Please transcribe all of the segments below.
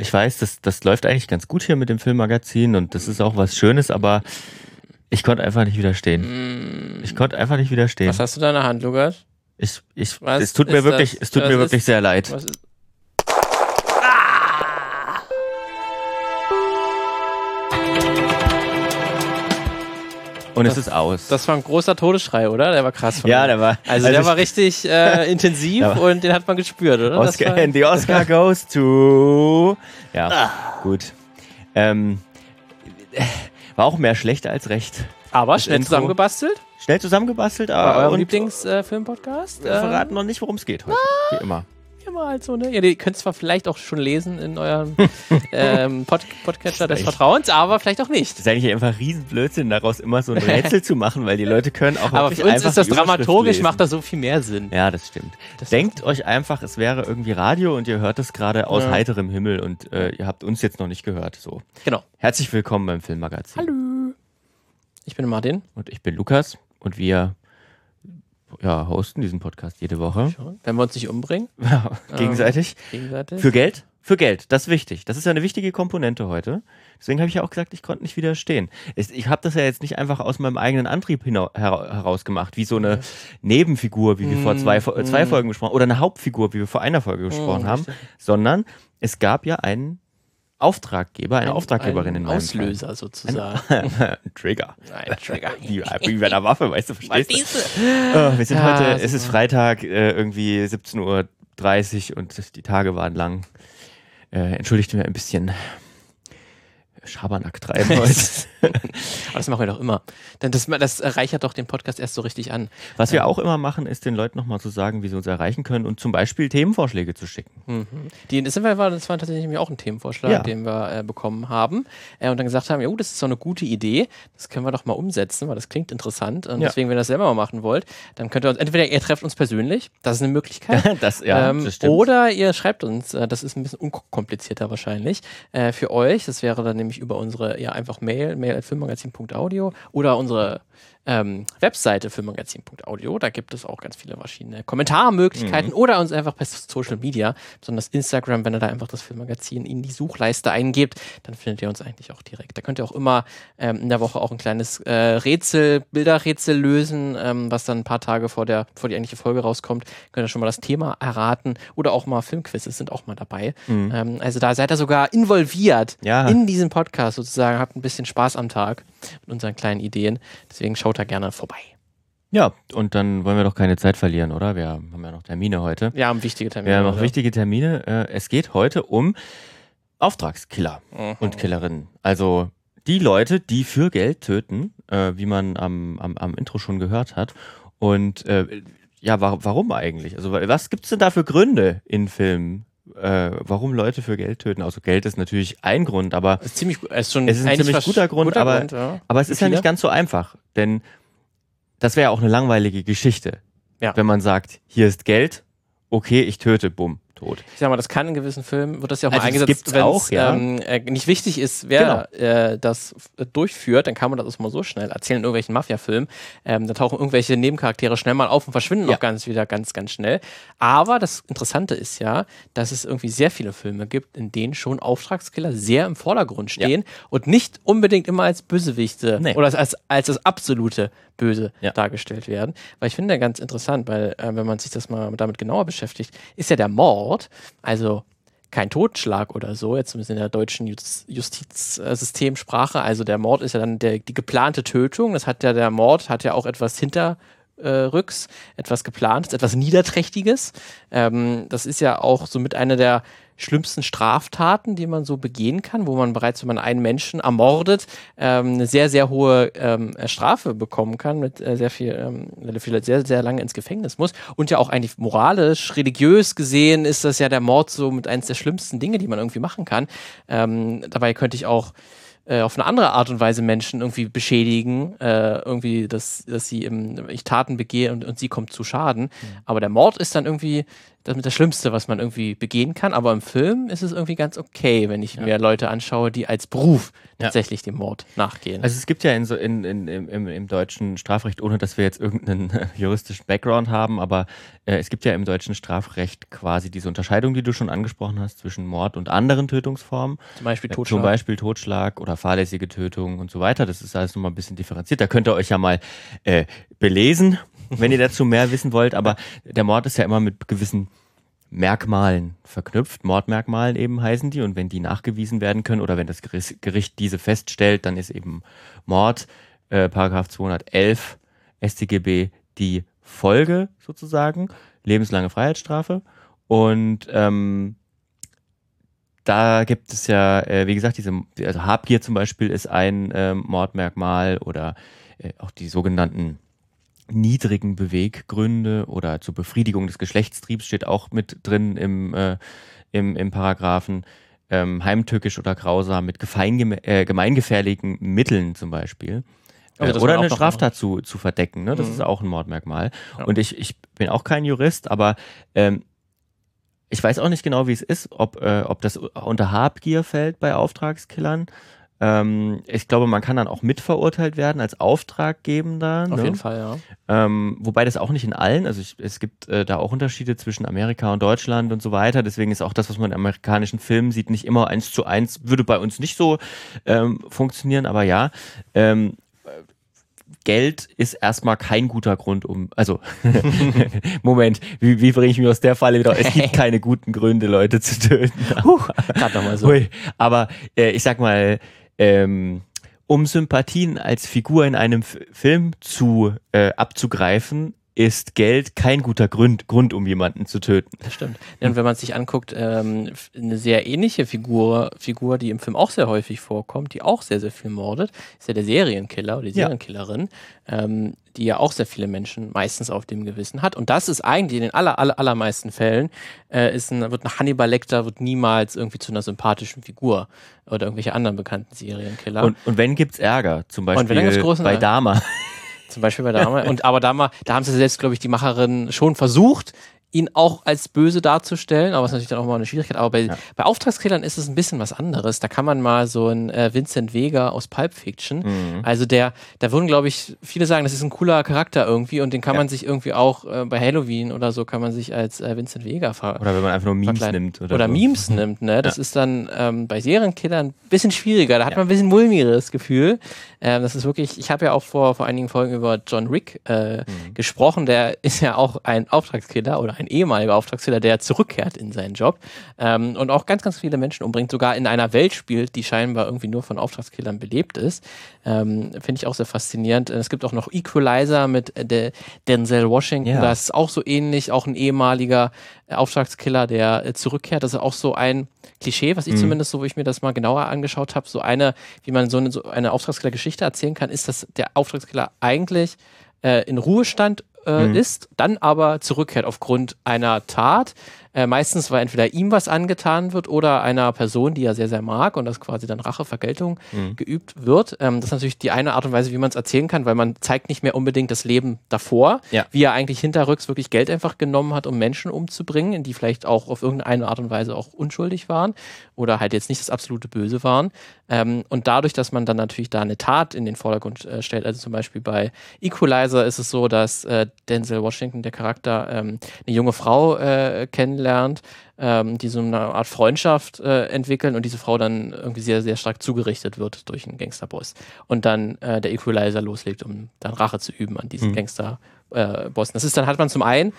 Ich weiß, das, das läuft eigentlich ganz gut hier mit dem Filmmagazin und das ist auch was Schönes, aber ich konnte einfach nicht widerstehen. Ich konnte einfach nicht widerstehen. Was hast du da in der Hand, Lukas? Ich, ich, Was es tut mir wirklich, es tut mir ist- wirklich sehr leid. Was ist, Und es das- ist aus. das war ein großer Todesschrei, oder? Der war krass. Von ja, mir. der war. Also, der ich- war richtig äh, intensiv Ja. und den hat man gespürt, oder? Oscar, war, and the Oscar goes to. Ja, Ah. gut. Ähm, war auch mehr schlecht als recht. aber das schnell Intro- zusammengebastelt. Schnell zusammengebastelt, War aber euer Lieblingsfilmpodcast? wir verraten noch nicht, worum es geht heute. Wie immer. Immer halt so, ne? Ja, ihr könnt zwar vielleicht auch schon lesen in eurem ähm, Pod Podcatcher des Vertrauens, aber vielleicht auch nicht. Das ist eigentlich einfach Riesenblödsinn, daraus immer so ein Rätsel zu machen, weil die Leute können auch Aber für uns ist das dramaturgisch, lesen. macht das so viel mehr Sinn. Ja, das stimmt. Das Denkt euch einfach, es wäre irgendwie Radio und ihr hört es gerade aus Ja. heiterem Himmel und äh, ihr habt uns jetzt noch nicht gehört. So. Genau. Herzlich willkommen beim Filmmagazin. Hallo. Ich bin Martin. Und ich bin Lukas und wir ja, hosten diesen Podcast jede Woche. Wenn wir uns nicht umbringen, Gegenseitig. gegenseitig. Für Geld? Für Geld, das ist wichtig. Das ist ja eine wichtige Komponente heute. Deswegen habe ich ja auch gesagt, ich konnte nicht widerstehen. Ich habe das ja jetzt nicht einfach aus meinem eigenen Antrieb hera- heraus gemacht, wie so eine Nebenfigur, wie wir vor zwei, zwei Folgen gesprochen oder eine Hauptfigur, wie wir vor einer Folge gesprochen haben, sondern es gab ja einen Auftraggeber, eine Auftraggeberin ein in meinem Auslöser sozusagen. Fall. Ein Trigger. Ein Trigger. Wie, wie bei einer Waffe, weißt du, verstehst du? Oh, wir sind Ja, heute, super. es ist Freitag, äh, irgendwie 17.30 Uhr und die Tage waren lang. Äh, entschuldigt mir ein bisschen Schabernack treiben heute. Aber das machen wir doch immer. Denn das, das reichert doch den Podcast erst so richtig an. Was wir auch immer machen, ist den Leuten nochmal zu sagen, wie sie uns erreichen können und zum Beispiel Themenvorschläge zu schicken. Die, das, war, das war tatsächlich auch ein Themenvorschlag, Ja. den wir äh, bekommen haben. Äh, und dann gesagt haben, ja, oh, das ist so eine gute Idee, das können wir doch mal umsetzen, weil das klingt interessant. Und Ja. deswegen, wenn ihr das selber mal machen wollt, dann könnt ihr uns, entweder ihr trefft uns persönlich, das ist eine Möglichkeit. Das, ja, ähm, das oder ihr schreibt uns, äh, das ist ein bisschen unkomplizierter wahrscheinlich, äh, für euch. Das wäre dann nämlich über unsere, ja, einfach Mail, mail.filmmagazin.audio oder unsere ähm, Webseite filmmagazin.audio. Da gibt es auch ganz viele verschiedene Kommentarmöglichkeiten oder uns einfach per Social Media, besonders Instagram, wenn ihr da einfach das Filmmagazin in die Suchleiste eingebt, dann findet ihr uns eigentlich auch direkt. Da könnt ihr auch immer ähm, in der Woche auch ein kleines äh, Rätsel, Bilderrätsel lösen, ähm, was dann ein paar Tage vor der, vor die eigentliche Folge rauskommt. Könnt ihr schon mal das Thema erraten oder auch mal Filmquizzes sind auch mal dabei. Ähm, also da seid ihr sogar involviert Ja. in diesen Podcast sozusagen, habt ein bisschen Spaß am Tag mit unseren kleinen Ideen. Deswegen schaut da gerne vorbei. Ja, und dann wollen wir doch keine Zeit verlieren, oder? Wir haben ja noch Termine heute. Wir haben wichtige Termine. Wir haben noch oder? wichtige Termine. Äh, Es geht heute um Auftragskiller Mhm. und Killerinnen. Also die Leute, die für Geld töten, äh, wie man am, am, am Intro schon gehört hat. Und äh, ja, wa warum eigentlich? Also wa- was gibt's denn da für Gründe in Filmen, äh, warum Leute für Geld töten? Also Geld ist natürlich ein Grund, aber ist ziemlich. Ist schon es ist ein ziemlich guter Grund, aber, Grund, ja. aber es ist ja nicht ganz so einfach, denn das wäre ja auch eine langweilige Geschichte. Ja. Wenn man sagt, hier ist Geld, okay, ich töte, bumm, tot. Ich sag mal, das kann in gewissen Filmen, wird das ja auch Also mal eingesetzt, wenn auch, ja. ähm, äh, nicht wichtig ist, wer Genau. äh, das f- durchführt, dann kann man das auch mal so schnell erzählen in irgendwelchen Mafia-Filmen. Ähm, da tauchen irgendwelche Nebencharaktere schnell mal auf und verschwinden Ja. auch ganz wieder ganz, ganz schnell. Aber das Interessante ist ja, dass es irgendwie sehr viele Filme gibt, in denen schon Auftragskiller sehr im Vordergrund stehen und nicht unbedingt immer als Bösewichte Nee. oder als, als, das absolute Böse Ja. dargestellt werden. Weil ich finde ganz interessant, weil äh, wenn man sich das mal damit genauer beschäftigt, ist ja der Mord, also kein Totschlag oder so, jetzt zumindest in der deutschen Jus- Justizsystemsprache. Also der Mord ist ja dann der, die geplante Tötung. Das hat ja der Mord hat ja auch etwas hinterrücks, etwas geplantes, etwas Niederträchtiges. Ähm, das ist ja auch somit eine der schlimmsten Straftaten, die man so begehen kann, wo man bereits, wenn man einen Menschen ermordet, ähm, eine sehr, sehr hohe ähm, Strafe bekommen kann, mit äh, sehr viel, ähm, vielleicht sehr, sehr lange ins Gefängnis muss. Und ja auch eigentlich moralisch, religiös gesehen ist das ja der Mord so mit eines der schlimmsten Dinge, die man irgendwie machen kann. Ähm, dabei könnte ich auch äh, auf eine andere Art und Weise Menschen irgendwie beschädigen, äh, irgendwie, dass, dass sie im, ich Taten begehe und, und sie kommt zu Schaden. Mhm. Aber der Mord ist dann irgendwie das mit das Schlimmste, was man irgendwie begehen kann. Aber im Film ist es irgendwie ganz okay, wenn ich ja. mir Leute anschaue, die als Beruf tatsächlich ja. dem Mord nachgehen. Also es gibt ja in so in, in, im, im deutschen Strafrecht, ohne dass wir jetzt irgendeinen äh, juristischen Background haben, aber äh, es gibt ja im deutschen Strafrecht quasi diese Unterscheidung, die du schon angesprochen hast, zwischen Mord und anderen Tötungsformen. Zum Beispiel Totschlag. Äh, zum Beispiel Totschlag oder fahrlässige Tötung und so weiter. Das ist alles nochmal ein bisschen differenziert. Da könnt ihr euch ja mal äh, belesen wenn ihr dazu mehr wissen wollt. Aber der Mord ist ja immer mit gewissen Merkmalen verknüpft. Mordmerkmalen eben heißen die. Und wenn die nachgewiesen werden können oder wenn das Gericht diese feststellt, dann ist eben Mord, äh, Paragraph 211 StGB die Folge sozusagen. Lebenslange Freiheitsstrafe. Und ähm, da gibt es ja, äh, wie gesagt, diese, also Habgier zum Beispiel ist ein äh, Mordmerkmal oder äh, auch die sogenannten niedrigen Beweggründe oder zur Befriedigung des Geschlechtstriebs steht auch mit drin im, äh, im, im Paragraphen. Ähm, heimtückisch oder grausam mit äh, gemeingefährlichen Mitteln zum Beispiel. Äh, oder eine Straftat zu, zu verdecken. Ne? Das mhm. ist auch ein Mordmerkmal. Ja. Und ich, ich bin auch kein Jurist, aber ähm, ich weiß auch nicht genau, wie es ist, ob, äh, ob das unter Habgier fällt bei Auftragskillern ähm, ich glaube, man kann dann auch mitverurteilt werden als Auftraggebender. Auf ne? jeden Fall, ja. Ähm, wobei das auch nicht in allen, also ich, es gibt äh, da auch Unterschiede zwischen Amerika und Deutschland und so weiter. Deswegen ist auch das, was man in amerikanischen Filmen sieht, nicht immer eins zu eins, würde bei uns nicht so ähm, funktionieren, aber ja. Ähm, Geld ist erstmal kein guter Grund, um. Also, Moment, wie, wie bringe ich mich aus der Falle wieder? Es gibt keine guten Gründe, Leute zu töten. Huh, Gerade nochmal so. Aber äh, ich sag mal, ähm, um Sympathien als Figur in einem F Film zu äh, abzugreifen, ist Geld kein guter Grund, Grund, um jemanden zu töten. Das stimmt. Und wenn man sich anguckt, ähm, eine sehr ähnliche Figur, Figur, die im Film auch sehr häufig vorkommt, die auch sehr, sehr viel mordet, ist ja der Serienkiller oder die Serienkillerin, ja. ähm, die ja auch sehr viele Menschen meistens auf dem Gewissen hat. Und das ist eigentlich in den aller, aller, allermeisten Fällen, äh, ist ein, wird ein Hannibal Lecter wird niemals irgendwie zu einer sympathischen Figur oder irgendwelche anderen bekannten Serienkiller. Und, und wenn gibt's Ärger, zum Beispiel bei Dama. Zum Beispiel bei Dama. Und aber Dama, da haben sie selbst, glaube ich, die Macherin schon versucht, ihn auch als böse darzustellen, aber es ist natürlich dann auch mal eine Schwierigkeit. Aber bei, ja. bei Auftragskillern ist es ein bisschen was anderes. Da kann man mal so ein äh, Vincent Vega aus Pulp Fiction, mhm. also der, da würden, glaube ich, viele sagen, das ist ein cooler Charakter irgendwie und den kann ja. man sich irgendwie auch äh, bei Halloween oder so kann man sich als äh, Vincent Vega ver Oder wenn man einfach nur Memes verkleiden. nimmt. Oder, oder so. Memes nimmt, ne? Das ja. ist dann ähm, bei Serienkillern ein bisschen schwieriger. Da hat man ein bisschen mulmigeres Gefühl. Ähm, das ist wirklich, ich habe ja auch vor, vor einigen Folgen über John Rick äh, mhm. gesprochen. Der ist ja auch ein Auftragskiller oder ein ehemaliger Auftragskiller, der zurückkehrt in seinen Job ähm, und auch ganz, ganz viele Menschen umbringt, sogar in einer Welt spielt, die scheinbar irgendwie nur von Auftragskillern belebt ist. Ähm, Finde ich auch sehr faszinierend. Es gibt auch noch Equalizer mit äh, Denzel Washington, ja. das ist auch so ähnlich, auch ein ehemaliger äh, Auftragskiller, der äh, zurückkehrt. Das ist auch so ein Klischee, was ich mhm. zumindest so, wo ich mir das mal genauer angeschaut habe, so eine, wie man so eine, so eine Auftragskiller-Geschichte erzählen kann, ist, dass der Auftragskiller eigentlich äh, in Ruhestand äh, mhm. ist, dann aber zurückkehrt aufgrund einer Tat, äh, meistens, weil entweder ihm was angetan wird oder einer Person, die er sehr, sehr mag und das quasi dann Rache, Vergeltung mhm. geübt wird. Ähm, das ist natürlich die eine Art und Weise, wie man es erzählen kann, weil man zeigt nicht mehr unbedingt das Leben davor, ja. wie er eigentlich hinterrücks wirklich Geld einfach genommen hat, um Menschen umzubringen, die vielleicht auch auf irgendeine Art und Weise auch unschuldig waren oder halt jetzt nicht das absolute Böse waren. Ähm, und dadurch, dass man dann natürlich da eine Tat in den Vordergrund äh, stellt, also zum Beispiel bei Equalizer ist es so, dass äh, Denzel Washington, der Charakter, ähm, eine junge Frau äh, kennenlernt, kennenlernt, ähm, die so eine Art Freundschaft äh, entwickeln und diese Frau dann irgendwie sehr, sehr stark zugerichtet wird durch einen Gangsterboss. Und dann äh, der Equalizer loslegt, um dann Rache zu üben an diesen mhm. Gangsterbossen. Äh, das ist dann hat man zum einen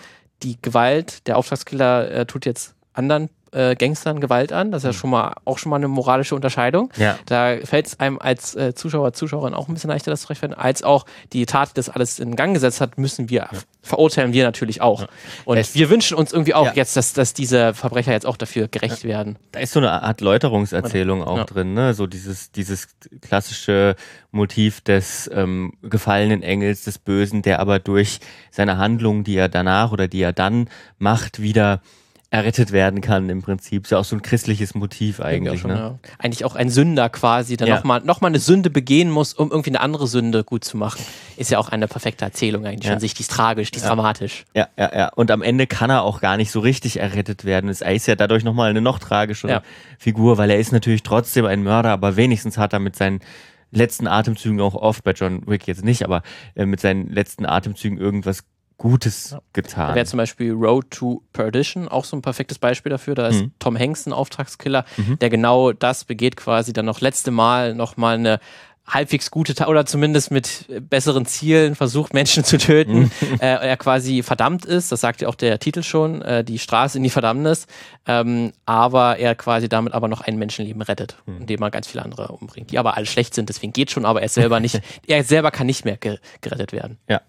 die Gewalt, der Auftragskiller äh, tut jetzt anderen äh, Gangstern Gewalt an. Das ist ja mhm. schon mal auch schon mal eine moralische Unterscheidung. Ja. Da fällt es einem als äh, Zuschauer, Zuschauerin auch ein bisschen leichter, das zu rechtfertigen, als auch die Tat, die das alles in Gang gesetzt hat, müssen wir, ja. verurteilen wir natürlich auch. Ja. Und es wir wünschen uns irgendwie auch jetzt, dass, dass diese Verbrecher jetzt auch dafür gerecht werden. Da ist so eine Art Läuterungserzählung auch drin, ne? So dieses, dieses klassische Motiv des ähm, gefallenen Engels, des Bösen, der aber durch seine Handlungen, die er danach oder die er dann macht, wieder errettet werden kann im Prinzip. Ist ja auch so ein christliches Motiv eigentlich. schon, ne? ja. Eigentlich auch ein Sünder quasi, der Ja. nochmal noch mal eine Sünde begehen muss, um irgendwie eine andere Sünde gut zu machen. Ist ja auch eine perfekte Erzählung eigentlich Ja. an sich. Die ist tragisch, die ist dramatisch. Ja, ja, ja. Und am Ende kann er auch gar nicht so richtig errettet werden. Es- Er ist ja dadurch nochmal eine noch tragischere Ja. Figur, weil er ist natürlich trotzdem ein Mörder, aber wenigstens hat er mit seinen letzten Atemzügen auch oft, bei John Wick jetzt nicht, aber äh, mit seinen letzten Atemzügen irgendwas Gutes Da getan. wäre zum Beispiel Road to Perdition auch so ein perfektes Beispiel dafür. Da ist Mhm. Tom Hanks ein Auftragskiller, der genau das begeht, quasi dann noch letzte Mal nochmal eine halbwegs gute Ta oder zumindest mit besseren Zielen versucht, Menschen zu töten. äh, er quasi verdammt ist, das sagt ja auch der Titel schon, äh, die Straße in die Verdammnis, ähm, aber er quasi damit aber noch ein Menschenleben rettet, indem er ganz viele andere umbringt, die aber alle schlecht sind, deswegen geht schon, aber er selber nicht, er selber kann nicht mehr ge gerettet werden. Ja,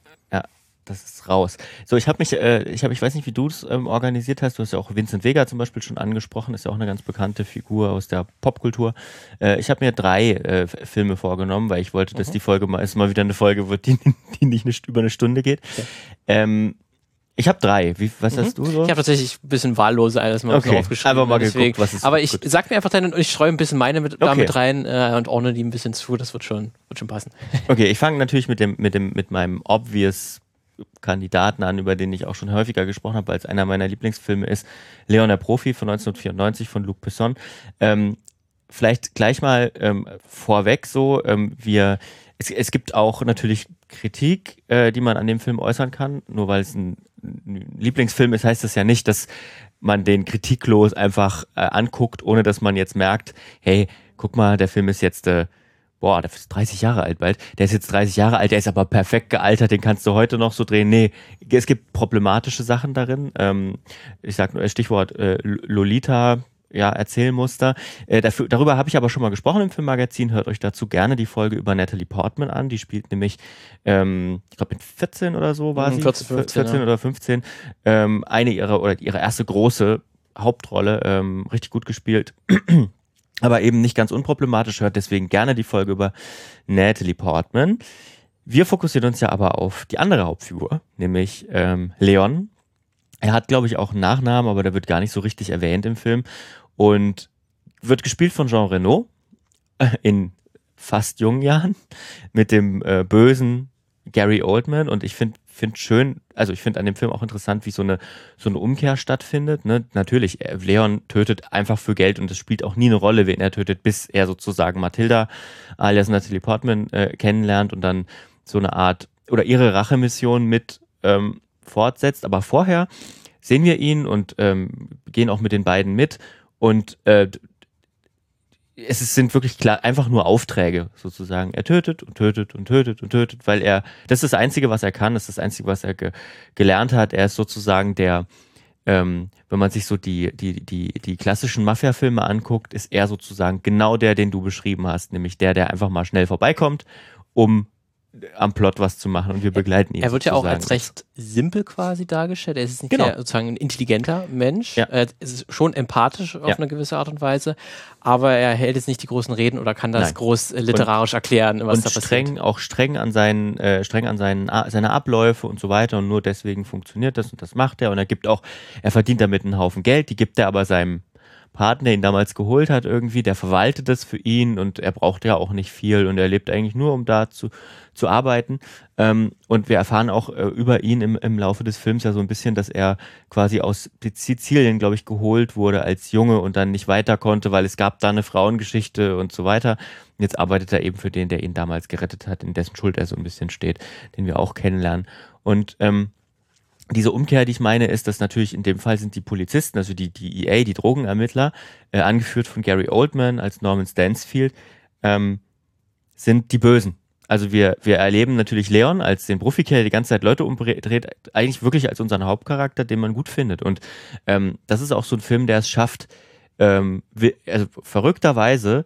das ist raus. So, ich habe mich, äh, ich habe, ich weiß nicht, wie du es ähm, organisiert hast. Du hast ja auch Vincent Vega zum Beispiel schon angesprochen, ist ja auch eine ganz bekannte Figur aus der Popkultur. Äh, ich habe mir drei äh, Filme vorgenommen, weil ich wollte, dass die Folge mal, es mal wieder eine Folge wird, die, die nicht eine, über eine Stunde geht. Ähm, ich habe drei. Wie, was hast du so? Ich habe tatsächlich ein bisschen wahllos alles mal Okay, aufgeschrieben. einfach mal deswegen. geguckt, was es Aber ich gibt. sag mir einfach deine und ich streue ein bisschen meine mit, da Okay. mit rein äh, und ordne die ein bisschen zu. Das wird schon, wird schon passen. Okay, ich fange natürlich mit dem, mit dem, mit meinem obvious Kandidaten an, über den ich auch schon häufiger gesprochen habe, weil es einer meiner Lieblingsfilme ist. Leon der Profi von 1994 von Luc Besson. Ähm, vielleicht gleich mal ähm, vorweg so, ähm, wir, es, es gibt auch natürlich Kritik, äh, die man an dem Film äußern kann. Nur weil es ein, ein Lieblingsfilm ist, heißt das ja nicht, dass man den kritiklos einfach äh, anguckt, ohne dass man jetzt merkt, hey, guck mal, der Film ist jetzt äh, boah, der ist 30 Jahre alt bald, der ist jetzt 30 Jahre alt, der ist aber perfekt gealtert, den kannst du heute noch so drehen. Nee, es gibt problematische Sachen darin. Ähm, ich sag nur Stichwort äh, Lolita, ja, Erzählmuster. Äh, dafür, darüber habe ich aber schon mal gesprochen im Filmmagazin. Hört euch dazu gerne die Folge über Natalie Portman an. Die spielt nämlich, ähm, ich glaube mit 14 oder so war Mhm, sie. 14, 15, 14 ja. oder 15. Ähm, eine ihrer, oder ihre erste große Hauptrolle, ähm, richtig gut gespielt aber eben nicht ganz unproblematisch. Hört deswegen gerne die Folge über Natalie Portman. Wir fokussieren uns ja aber auf die andere Hauptfigur, nämlich ähm, Leon. Er hat, glaube ich, auch einen Nachnamen, aber der wird gar nicht so richtig erwähnt im Film und wird gespielt von Jean Reno äh, in fast jungen Jahren mit dem äh, bösen Gary Oldman und ich finde finde schön, also ich finde an dem Film auch interessant, wie so eine so eine Umkehr stattfindet. Ne? Natürlich, äh, Leon tötet einfach für Geld und es spielt auch nie eine Rolle, wen er tötet, bis er sozusagen Matilda alias Natalie Portman äh, kennenlernt und dann so eine Art oder ihre Rachemission mit ähm, fortsetzt. Aber vorher sehen wir ihn und ähm, gehen auch mit den beiden mit und äh, es sind wirklich klar einfach nur Aufträge sozusagen. Er tötet und tötet und tötet und tötet, weil er, das ist das Einzige, was er kann, das ist das Einzige, was er ge, gelernt hat. Er ist sozusagen der, ähm, wenn man sich so die, die, die, die klassischen Mafia-Filme anguckt, ist er sozusagen genau der, den du beschrieben hast, nämlich der, der einfach mal schnell vorbeikommt, um am Plot was zu machen und wir begleiten ihn. Er wird ja auch als recht simpel quasi dargestellt. Er ist nicht Genau. sozusagen ein intelligenter Mensch. Ja. Er ist schon empathisch auf Ja. eine gewisse Art und Weise, aber er hält jetzt nicht die großen Reden oder kann das Nein. groß äh, literarisch erklären, was und da passiert. streng, auch streng an seinen, äh, streng an seinen, seine Abläufe und so weiter und nur deswegen funktioniert das und das macht er und er gibt auch, er verdient damit einen Haufen Geld, die gibt er aber seinem Partner, der ihn damals geholt hat irgendwie, der verwaltet das für ihn und er braucht ja auch nicht viel und er lebt eigentlich nur, um da zu, zu arbeiten ähm, und wir erfahren auch äh, über ihn im, im Laufe des Films ja so ein bisschen, dass er quasi aus Sizilien, glaube ich, geholt wurde als Junge und dann nicht weiter konnte, weil es gab da eine Frauengeschichte und so weiter. Und jetzt arbeitet er eben für den, der ihn damals gerettet hat, in dessen Schuld er so ein bisschen steht, den wir auch kennenlernen. Und ähm, diese Umkehr, die ich meine, ist, dass natürlich in dem Fall sind die Polizisten, also die, die EA, die Drogenermittler, äh, angeführt von Gary Oldman als Norman Stansfield, ähm, sind die Bösen. Also wir, wir erleben natürlich Leon als den Profiker, der die ganze Zeit Leute umdreht, eigentlich wirklich als unseren Hauptcharakter, den man gut findet. Und ähm, das ist auch so ein Film, der es schafft, ähm, also verrückterweise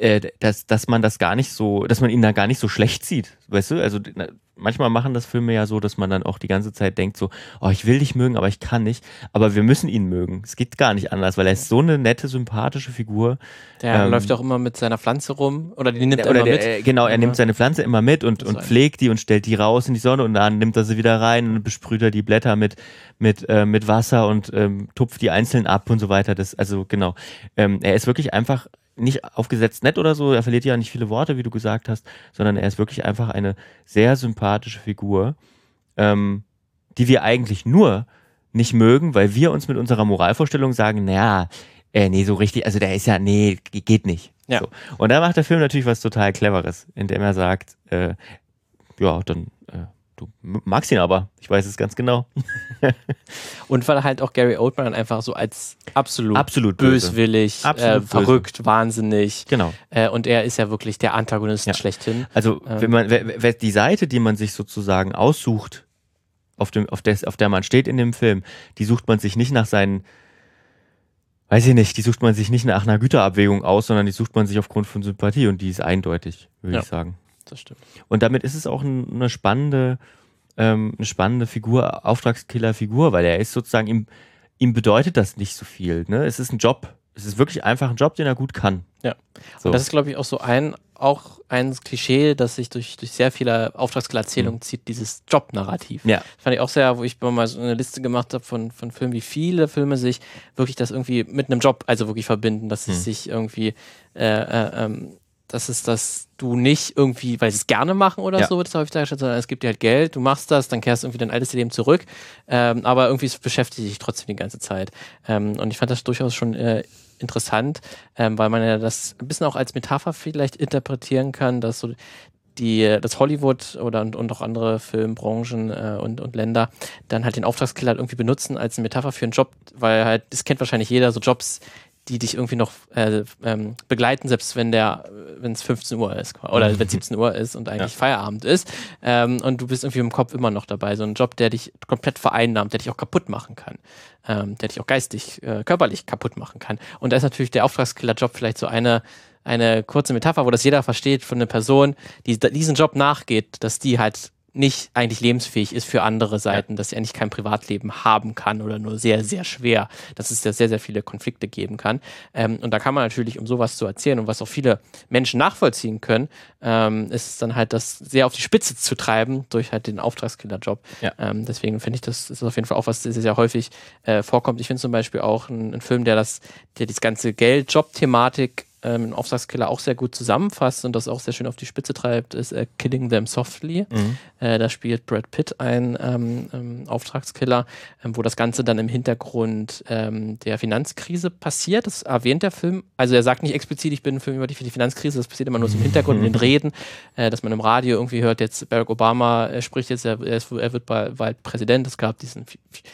äh, dass, dass man das gar nicht so, dass man ihn da gar nicht so schlecht sieht. Weißt du? Also na, manchmal machen das Filme ja so, dass man dann auch die ganze Zeit denkt so, oh, ich will dich mögen, aber ich kann nicht. Aber wir müssen ihn mögen. Es geht gar nicht anders, weil er ist so eine nette, sympathische Figur. Der ähm, läuft auch immer mit seiner Pflanze rum oder die nimmt er immer der, mit. Äh, genau, er nimmt seine Pflanze immer mit und, und pflegt die und stellt die raus in die Sonne und dann nimmt er sie wieder rein und besprüht er die Blätter mit, mit, äh, mit Wasser und ähm, tupft die einzeln ab und so weiter. Das, also genau. Ähm, er ist wirklich einfach nicht aufgesetzt nett oder so, er verliert ja nicht viele Worte, wie du gesagt hast, sondern er ist wirklich einfach eine sehr sympathische Figur, ähm, die wir eigentlich nur nicht mögen, weil wir uns mit unserer Moralvorstellung sagen, naja, äh, nee, so richtig, also der ist ja, nee, geht nicht. Ja. So. Und da macht der Film natürlich was total Cleveres, indem er sagt, äh, ja, dann äh, du magst ihn aber, ich weiß es ganz genau. und weil halt auch Gary Oldman einfach so als absolut, absolut böswillig, absolut äh, verrückt, wahnsinnig. Genau. Äh, und er ist ja wirklich der Antagonist ja. schlechthin. Also, ähm. wenn man, wer, wer die Seite, die man sich sozusagen aussucht, auf, dem, auf, des, auf der man steht in dem Film, die sucht man sich nicht nach seinen weiß ich nicht, die sucht man sich nicht nach einer Güterabwägung aus, sondern die sucht man sich aufgrund von Sympathie und die ist eindeutig, würde ja. ich sagen das stimmt. Und damit ist es auch eine spannende, ähm, eine spannende Figur, Auftragskiller-Figur, weil er ist sozusagen, ihm, ihm bedeutet das nicht so viel. Ne? Es ist ein Job. Es ist wirklich einfach ein Job, den er gut kann. Ja. So. Und das ist, glaube ich, auch so ein, auch ein Klischee, das sich durch, durch sehr viele Auftragskiller-Erzählungen mhm. zieht, dieses Job-Narrativ. Ja. Das fand ich auch sehr, wo ich mal so eine Liste gemacht habe von, von Filmen, wie viele Filme sich wirklich das irgendwie mit einem Job also wirklich verbinden, dass mhm. es sich irgendwie äh, äh, ähm, das ist, dass du nicht irgendwie, weil sie es gerne machen oder ja. so, wird es häufig dargestellt, sondern es gibt dir halt Geld, du machst das, dann kehrst du irgendwie dein altes Leben zurück, ähm, aber irgendwie beschäftigt dich trotzdem die ganze Zeit. Ähm, und ich fand das durchaus schon äh, interessant, ähm, weil man ja das ein bisschen auch als Metapher vielleicht interpretieren kann, dass so die, das Hollywood oder und, und auch andere Filmbranchen äh, und, und Länder dann halt den Auftragskiller halt irgendwie benutzen als eine Metapher für einen Job, weil halt, das kennt wahrscheinlich jeder, so Jobs, die dich irgendwie noch äh, ähm, begleiten, selbst wenn der, wenn es 15 Uhr ist oder mhm. wenn es 17 Uhr ist und eigentlich ja. Feierabend ist ähm, und du bist irgendwie im Kopf immer noch dabei. So ein Job, der dich komplett vereinnahmt, der dich auch kaputt machen kann, ähm, der dich auch geistig, äh, körperlich kaputt machen kann. Und da ist natürlich der Auftragskiller-Job vielleicht so eine eine kurze Metapher, wo das jeder versteht von einer Person, die diesen Job nachgeht, dass die halt nicht eigentlich lebensfähig ist für andere Seiten, ja. dass sie eigentlich kein Privatleben haben kann oder nur sehr, sehr schwer, dass es ja sehr, sehr viele Konflikte geben kann. Ähm, und da kann man natürlich, um sowas zu erzählen und was auch viele Menschen nachvollziehen können, ähm, ist dann halt das sehr auf die Spitze zu treiben durch halt den Auftragskillerjob. Ja. Ähm, deswegen finde ich, das ist auf jeden Fall auch was sehr, sehr häufig äh, vorkommt. Ich finde zum Beispiel auch einen, einen Film, der das, der das ganze Geld-Job-Thematik ähm, Auftragskiller auch sehr gut zusammenfasst und das auch sehr schön auf die Spitze treibt, ist äh, Killing Them Softly. Mhm. Äh, da spielt Brad Pitt ein ähm, ähm, Auftragskiller, ähm, wo das Ganze dann im Hintergrund ähm, der Finanzkrise passiert. Das erwähnt der Film. Also er sagt nicht explizit, ich bin ein Film über die, Finanzkrise, das passiert immer nur so im Hintergrund in den Reden, äh, dass man im Radio irgendwie hört, jetzt Barack Obama äh, spricht jetzt, er, er wird bald, bald Präsident. Es gab diesen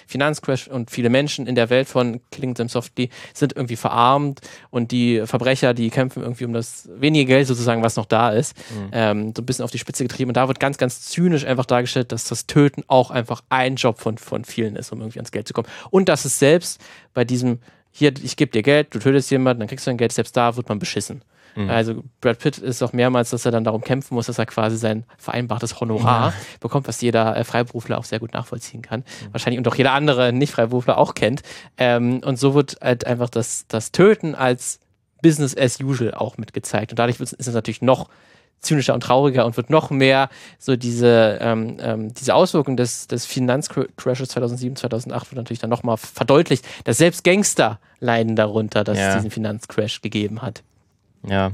Finanzcrash und viele Menschen in der Welt von Killing Them Softly sind irgendwie verarmt und die Verbrecher, die kämpfen irgendwie um das wenige Geld sozusagen, was noch da ist, mhm. ähm, so ein bisschen auf die Spitze getrieben. Und da wird ganz, ganz zynisch einfach dargestellt, dass das Töten auch einfach ein Job von, von vielen ist, um irgendwie ans Geld zu kommen. Und dass es selbst bei diesem, hier, ich gebe dir Geld, du tötest jemanden, dann kriegst du dein Geld, selbst da wird man beschissen. Mhm. Also Brad Pitt ist auch mehrmals, dass er dann darum kämpfen muss, dass er quasi sein vereinbartes Honorar ja. bekommt, was jeder äh, Freiberufler auch sehr gut nachvollziehen kann. Mhm. Wahrscheinlich und auch jeder andere Nicht-Freiberufler auch kennt. Ähm, und so wird halt einfach das, das Töten als Business as usual auch mit gezeigt. Und dadurch ist es natürlich noch zynischer und trauriger und wird noch mehr so diese, ähm, ähm, diese Auswirkungen des, des Finanzcrashes 2007, 2008 wird natürlich dann nochmal verdeutlicht, dass selbst Gangster leiden darunter, dass ja. es diesen Finanzcrash gegeben hat. Ja,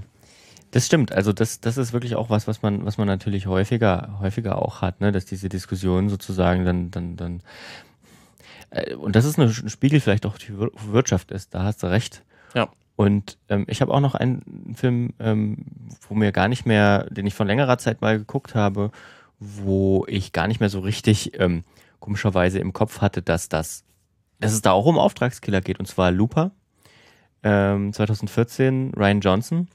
das stimmt. Also das, das ist wirklich auch was, was man, was man natürlich häufiger, häufiger auch hat, ne? dass diese Diskussion sozusagen dann, dann, dann äh, und das ist ein Spiegel vielleicht auch die Wirtschaft ist, da hast du recht. Ja. Und ähm, ich habe auch noch einen Film, ähm, wo mir gar nicht mehr, den ich von längerer Zeit mal geguckt habe, wo ich gar nicht mehr so richtig ähm, komischerweise im Kopf hatte, dass das, dass es da auch um Auftragskiller geht. Und zwar Looper, ähm, 2014, Ryan Johnson.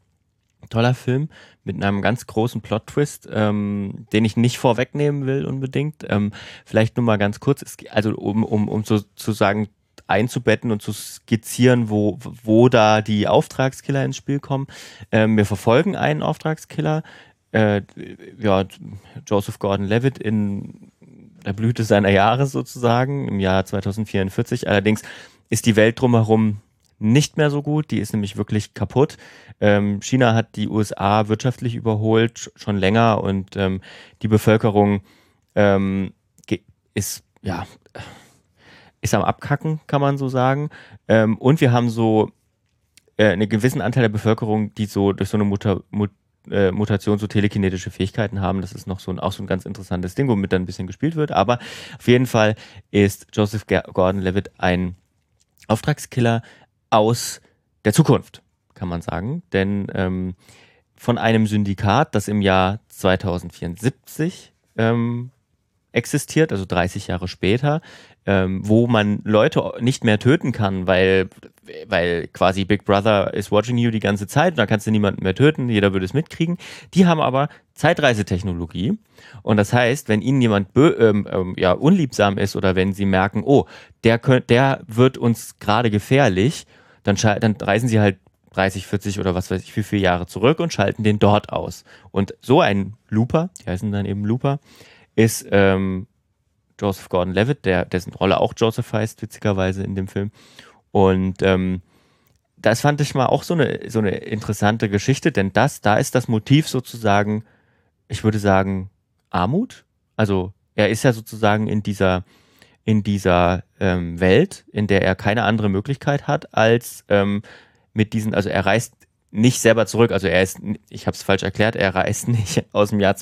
Toller Film mit einem ganz großen Plot-Twist, ähm, den ich nicht vorwegnehmen will unbedingt. Ähm, vielleicht nur mal ganz kurz, also um, um, um so zu sagen, einzubetten und zu skizzieren, wo, wo da die Auftragskiller ins Spiel kommen. Ähm, wir verfolgen einen Auftragskiller, äh, ja, Joseph Gordon-Levitt in der Blüte seiner Jahre sozusagen, im Jahr 2044. Allerdings ist die Welt drumherum nicht mehr so gut, die ist nämlich wirklich kaputt. Ähm, China hat die USA wirtschaftlich überholt, schon länger und ähm, die Bevölkerung ähm, ist, ja, ist am Abkacken, kann man so sagen. Ähm, und wir haben so äh, einen gewissen Anteil der Bevölkerung, die so durch so eine Mutter, Mut, äh, Mutation so telekinetische Fähigkeiten haben. Das ist noch so ein, auch so ein ganz interessantes Ding, womit dann ein bisschen gespielt wird. Aber auf jeden Fall ist Joseph Gordon-Levitt ein Auftragskiller aus der Zukunft, kann man sagen. Denn ähm, von einem Syndikat, das im Jahr 2074 ähm, existiert, also 30 Jahre später, ähm, wo man Leute nicht mehr töten kann, weil, weil quasi Big Brother is watching you die ganze Zeit und da kannst du niemanden mehr töten, jeder würde es mitkriegen. Die haben aber Zeitreisetechnologie und das heißt, wenn ihnen jemand ähm, ähm, ja, unliebsam ist oder wenn sie merken, oh, der, der wird uns gerade gefährlich, dann, dann reisen sie halt 30, 40 oder was weiß ich wie viele Jahre zurück und schalten den dort aus. Und so ein Looper, die heißen dann eben Looper, ist ähm, Joseph Gordon-Levitt, der dessen Rolle auch Joseph heißt, witzigerweise in dem Film. Und ähm, das fand ich mal auch so eine, so eine interessante Geschichte, denn das, da ist das Motiv sozusagen, ich würde sagen, Armut. Also er ist ja sozusagen in dieser, in dieser ähm, Welt, in der er keine andere Möglichkeit hat, als ähm, mit diesen, also er reist nicht selber zurück, also er ist, ich habe es falsch erklärt, er reist nicht aus dem Jahr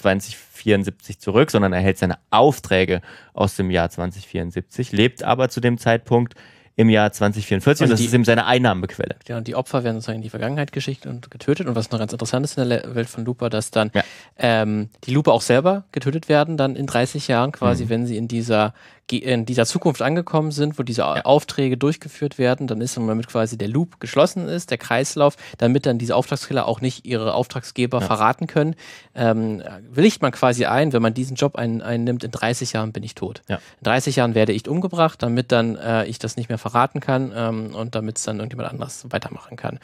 2074 zurück, sondern er hält seine Aufträge aus dem Jahr 2074, lebt aber zu dem Zeitpunkt im Jahr 2044 also und das die, ist eben seine Einnahmenquelle. Ja, und die Opfer werden sozusagen in die Vergangenheit geschickt und getötet und was noch ganz interessant ist in der Welt von Looper, dass dann ja. ähm, die Looper auch selber getötet werden, dann in 30 Jahren quasi, mhm. wenn sie in dieser in dieser Zukunft angekommen sind, wo diese ja. Aufträge durchgeführt werden, dann ist dann damit quasi der Loop geschlossen ist, der Kreislauf, damit dann diese Auftragskiller auch nicht ihre Auftragsgeber ja. verraten können, ähm, willigt man quasi ein, wenn man diesen Job ein, einnimmt, in 30 Jahren bin ich tot. Ja. In 30 Jahren werde ich umgebracht, damit dann äh, ich das nicht mehr verraten kann ähm, und damit es dann irgendjemand anders weitermachen kann.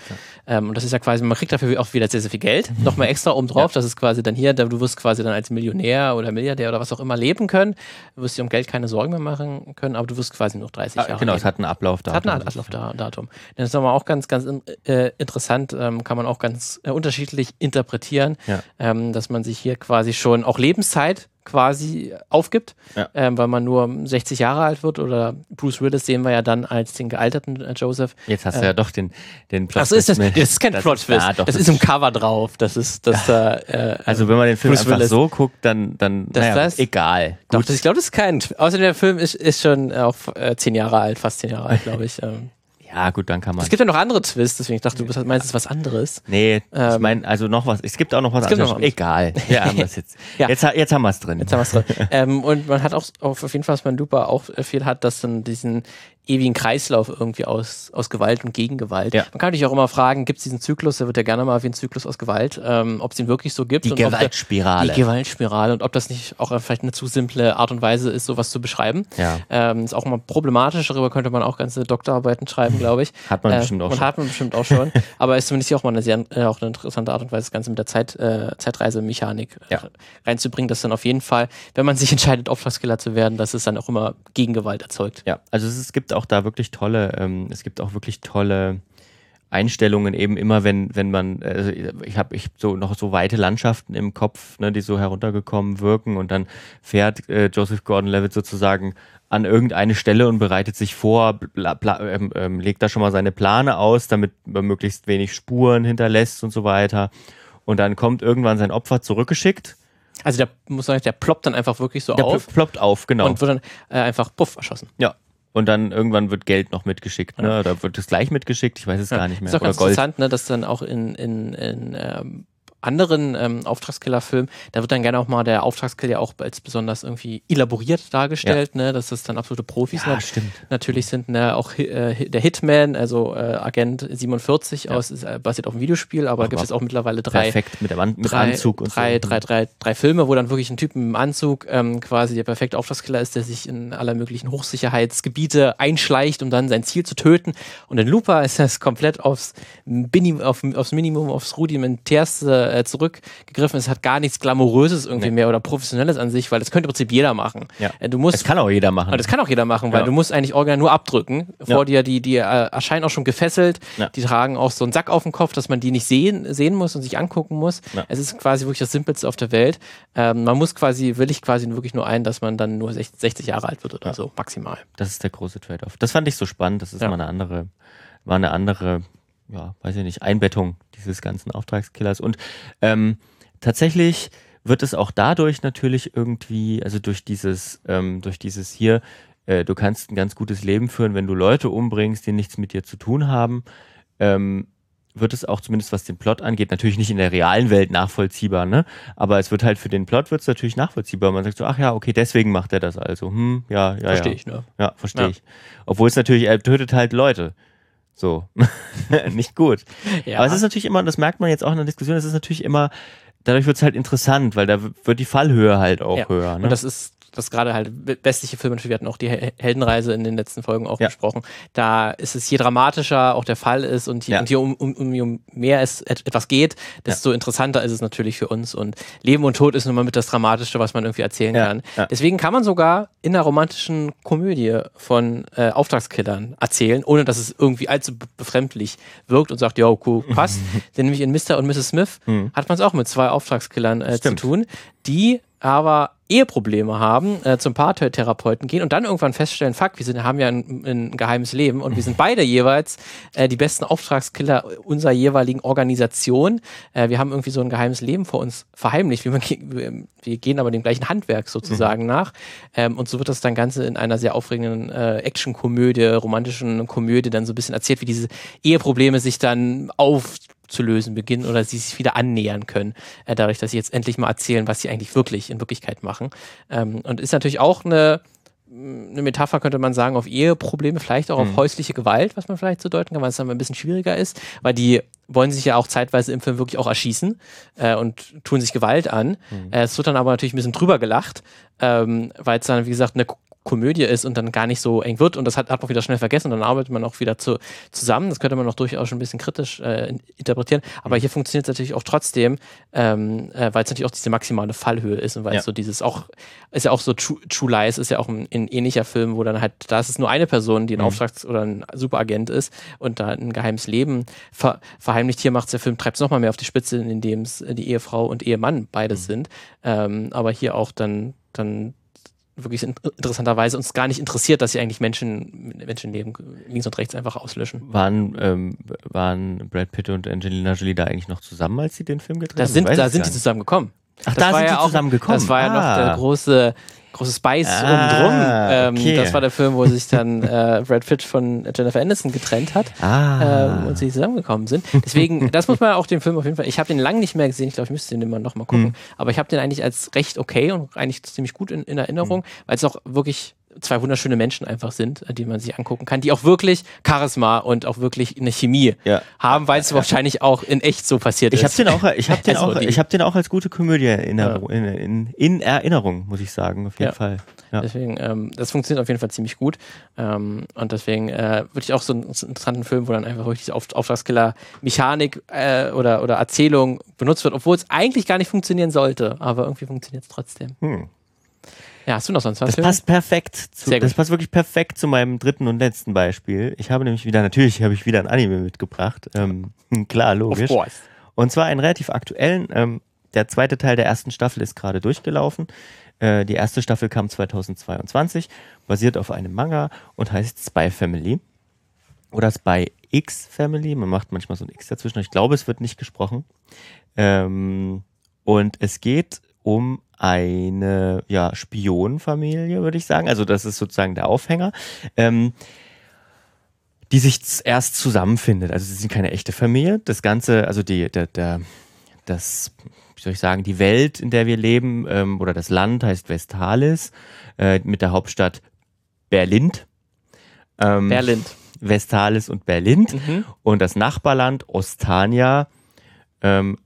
Ähm, und das ist ja quasi, man kriegt dafür auch wieder sehr, sehr viel Geld, nochmal extra oben drauf, das ist quasi dann hier, du wirst quasi dann als Millionär oder Milliardär oder was auch immer leben können, du wirst dir um Geld keine Sorgen mehr machen können, aber du wirst quasi noch 30 ah, Jahre. Genau, es hat ein Ablaufdatum. Es hat ein Ablaufdatum. Das ist aber auch ganz, ganz äh, interessant, ähm, kann man auch ganz äh, unterschiedlich interpretieren, ja. ähm, dass man sich hier quasi schon auch Lebenszeit quasi aufgibt, ja. ähm, weil man nur 60 Jahre alt wird oder Bruce Willis sehen wir ja dann als den gealterten äh, Joseph. Jetzt hast du ja doch den, den Plot. Achso, ist das, das ist kein Plot Twist. Das, das ist im Cover drauf. Das ist, das da, äh, Also wenn man den Film Bruce einfach Willis, so guckt, dann, dann das, naja, das, egal. Doch, das, ich glaube, das ist kein. Außerdem der Film ist, ist schon auch äh, zehn Jahre alt, fast zehn Jahre alt, glaube ich. Ähm. Ja, gut, dann kann man. Es gibt ja noch andere Twists, deswegen ich dachte, du meinst es was anderes. Nee, ähm, ich meine, also noch was. Es gibt auch noch was anderes. Noch Egal. Ja, haben jetzt. ja. jetzt. Jetzt haben wir es drin. Jetzt haben wir es drin. ähm, und man hat auch auf jeden Fall, was man Looper auch viel hat, dass dann diesen ewigen Kreislauf irgendwie aus, aus Gewalt und Gegengewalt. Ja. Man kann natürlich auch immer fragen, gibt es diesen Zyklus, der wird ja gerne mal wie ein Zyklus aus Gewalt, ähm, ob es ihn wirklich so gibt. Die Gewaltspirale. Der, die Gewaltspirale und ob das nicht auch vielleicht eine zu simple Art und Weise ist, sowas zu beschreiben. Ja. Ähm, ist auch mal problematisch, darüber könnte man auch ganze Doktorarbeiten schreiben, glaube ich. Hat man äh, bestimmt auch schon. Hat man bestimmt auch schon. Aber ist zumindest hier auch mal eine sehr äh, auch eine interessante Art und Weise, das Ganze mit der Zeit, äh, Zeitreisemechanik äh, ja. reinzubringen, dass dann auf jeden Fall, wenn man sich entscheidet, Opferskiller zu werden, dass es dann auch immer Gegengewalt erzeugt. Ja, also es, es gibt auch da wirklich tolle, ähm, es gibt auch wirklich tolle Einstellungen eben immer, wenn, wenn man, also ich habe ich so noch so weite Landschaften im Kopf, ne, die so heruntergekommen wirken und dann fährt äh, Joseph Gordon-Levitt sozusagen an irgendeine Stelle und bereitet sich vor, ähm, ähm, legt da schon mal seine Plane aus, damit man möglichst wenig Spuren hinterlässt und so weiter. Und dann kommt irgendwann sein Opfer zurückgeschickt. Also der muss sagen, der ploppt dann einfach wirklich so der auf. Der ploppt auf, genau. Und wird dann äh, einfach puff erschossen. Ja, und dann irgendwann wird Geld noch mitgeschickt, ne? Oder wird es gleich mitgeschickt? Ich weiß es gar nicht mehr. Ist auch ganz Gold. interessant, ne, dass dann auch in, in, in ähm, anderen ähm, Auftragskiller-Filmen, da wird dann gerne auch mal der Auftragskiller auch als besonders irgendwie elaboriert dargestellt, ja. ne, dass das dann absolute Profis ja, nat stimmt. natürlich sind. Ne, auch äh, der Hitman, also äh, Agent 47 ja. aus, ist, äh, basiert auf dem Videospiel, aber gibt es auch mittlerweile drei. Perfekt, mit, dem An mit drei, Anzug und drei, so. drei, drei, drei Filme, wo dann wirklich ein Typ im Anzug ähm, quasi der perfekte Auftragskiller ist, der sich in aller möglichen Hochsicherheitsgebiete einschleicht, um dann sein Ziel zu töten. Und in Looper ist das komplett aufs, Minim, auf, aufs Minimum, aufs Rudimentärste äh, zurückgegriffen. Es hat gar nichts Glamouröses irgendwie nee. mehr oder Professionelles an sich, weil das könnte im Prinzip jeder machen. Ja. Äh, du musst, das kann auch jeder machen. Das kann auch jeder machen, weil ja. du musst eigentlich original nur abdrücken. Vor ja. dir, die, die äh, erscheinen auch schon gefesselt. Die tragen auch so einen Sack auf dem Kopf, dass man die nicht sehen, sehen muss und sich angucken muss. Es ist quasi wirklich das Simpelste auf der Welt. Ähm, man muss quasi, will ich quasi wirklich nur ein, dass man dann nur 60, 60 Jahre alt wird oder so, maximal. Das ist der große Trade-off. Das fand ich so spannend. Das ist mal eine andere, war eine andere ja, weiß ich nicht, Einbettung dieses ganzen Auftragskillers. Und ähm, tatsächlich wird es auch dadurch natürlich irgendwie, also durch dieses, ähm, durch dieses hier, äh, du kannst ein ganz gutes Leben führen, wenn du Leute umbringst, die nichts mit dir zu tun haben, ähm, wird es auch zumindest was den Plot angeht, natürlich nicht in der realen Welt nachvollziehbar, ne? Aber es wird halt für den Plot wird es natürlich nachvollziehbar. Man sagt so, ach ja, okay, deswegen macht er das also. Hm, ja, ja, verstehe ja. ich, ne? Ja, verstehe ja. ich. Obwohl es natürlich, er tötet halt Leute. So, nicht gut. Ja. Aber es ist natürlich immer, das merkt man jetzt auch in der Diskussion, es ist natürlich immer, dadurch wird es halt interessant, weil da wird die Fallhöhe halt auch ja. höher. Ne? Und das ist das gerade halt westliche Filme, wir hatten auch die Heldenreise in den letzten Folgen auch ja. besprochen, da ist es je dramatischer auch der Fall ist und je, ja. und je um, um, um, mehr es etwas geht, desto ja. interessanter ist es natürlich für uns und Leben und Tod ist nun mal mit das Dramatische, was man irgendwie erzählen kann. Deswegen kann man sogar in einer romantischen Komödie von äh, Auftragskillern erzählen, ohne dass es irgendwie allzu befremdlich wirkt und sagt, ja, cool, passt. Denn nämlich in Mr. und Mrs. Smith mhm. hat man es auch mit zwei Auftragskillern äh, zu tun, die aber Eheprobleme haben, äh, zum Paartherapeuten gehen und dann irgendwann feststellen, fuck, wir sind, haben ja ein, ein geheimes Leben und wir sind beide jeweils äh, die besten Auftragskiller unserer jeweiligen Organisation. Äh, wir haben irgendwie so ein geheimes Leben vor uns verheimlicht. Wir, wir gehen aber dem gleichen Handwerk sozusagen mhm. nach. Ähm, und so wird das dann Ganze in einer sehr aufregenden äh, Actionkomödie, romantischen Komödie dann so ein bisschen erzählt, wie diese Eheprobleme sich dann auf zu lösen beginnen oder sie sich wieder annähern können, äh, dadurch, dass sie jetzt endlich mal erzählen, was sie eigentlich wirklich in Wirklichkeit machen. Ähm, und ist natürlich auch eine, eine Metapher, könnte man sagen, auf Eheprobleme, vielleicht auch auf mhm. häusliche Gewalt, was man vielleicht so deuten kann, weil es dann ein bisschen schwieriger ist, weil die wollen sich ja auch zeitweise im Film wirklich auch erschießen äh, und tun sich Gewalt an. Mhm. Äh, es wird dann aber natürlich ein bisschen drüber gelacht, ähm, weil es dann, wie gesagt, eine Komödie ist und dann gar nicht so eng wird und das hat, hat man wieder schnell vergessen und dann arbeitet man auch wieder zu, zusammen. Das könnte man auch durchaus schon ein bisschen kritisch äh, interpretieren. Aber hier funktioniert es natürlich auch trotzdem, ähm, äh, weil es natürlich auch diese maximale Fallhöhe ist und weil ja. es so dieses auch, ist ja auch so True, True Lies ist ja auch ein, ein, ähnlicher Film, wo dann halt, da ist es nur eine Person, die ein mhm. Auftrags- oder ein Superagent ist und da ein geheimes Leben ver verheimlicht. Hier macht der Film, treibt es nochmal mehr auf die Spitze, indem es die Ehefrau und Ehemann beides mhm. sind. Ähm, aber hier auch dann, dann wirklich interessanterweise uns gar nicht interessiert, dass sie eigentlich Menschen, Menschenleben links und rechts einfach auslöschen. Waren, ähm, waren Brad Pitt und Angelina Jolie da eigentlich noch zusammen, als sie den Film gedreht haben? Sind, da sind sie zusammen gekommen. Ach, das da sind ja sie zusammen gekommen. Das war ja ah. noch der große große Spice ah, drum. Ähm, okay. Das war der Film, wo sich dann äh, Brad Pitt von Jennifer Aniston getrennt hat ah. ähm, und sie zusammengekommen sind. Deswegen, das muss man auch den Film auf jeden Fall. Ich habe den lange nicht mehr gesehen. Ich glaube, ich müsste den immer noch mal gucken. Mhm. Aber ich habe den eigentlich als recht okay und eigentlich ziemlich gut in, in Erinnerung, mhm. weil es auch wirklich zwei wunderschöne Menschen einfach sind, äh, die man sich angucken kann, die auch wirklich Charisma und auch wirklich eine Chemie ja. haben, weil es ja. wahrscheinlich auch in echt so passiert ich ist. Den auch, ich habe den, also auch, ich hab den auch als gute Komödie in, ja. in, in, in, Erinnerung, muss ich sagen, auf jeden Fall. Deswegen, ähm, das funktioniert auf jeden Fall ziemlich gut. Ähm, und deswegen äh, würde ich auch so einen, so einen, interessanten Film, wo dann einfach wirklich diese Auf Auftragskiller-Mechanik äh, oder, oder Erzählung benutzt wird, obwohl es eigentlich gar nicht funktionieren sollte, aber irgendwie funktioniert es trotzdem. Hm. Ja, hast du noch sonst was? Das passt perfekt. Zu, das passt wirklich perfekt zu meinem dritten und letzten Beispiel. Ich habe nämlich wieder, natürlich habe ich wieder ein Anime mitgebracht. Ähm, klar, logisch. Of course. Und zwar einen relativ aktuellen. Ähm, der zweite Teil der ersten Staffel ist gerade durchgelaufen. Äh, die erste Staffel kam 2022, basiert auf einem Manga und heißt Spy Family. Oder Spy X Family. Man macht manchmal so ein X dazwischen. Ich glaube, es wird nicht gesprochen. Ähm, und es geht um eine ja, Spionenfamilie, würde ich sagen. Also das ist sozusagen der Aufhänger. Ähm, die sich erst zusammenfindet. Also sie sind keine echte Familie. Das Ganze, also die, der, der, das, wie soll ich sagen, die Welt, in der wir leben, ähm, oder das Land heißt Vestalis, äh, mit der Hauptstadt Berlin. Ähm, Berlin. Vestalis und Berlin. Mhm. Und das Nachbarland Ostania, ähm,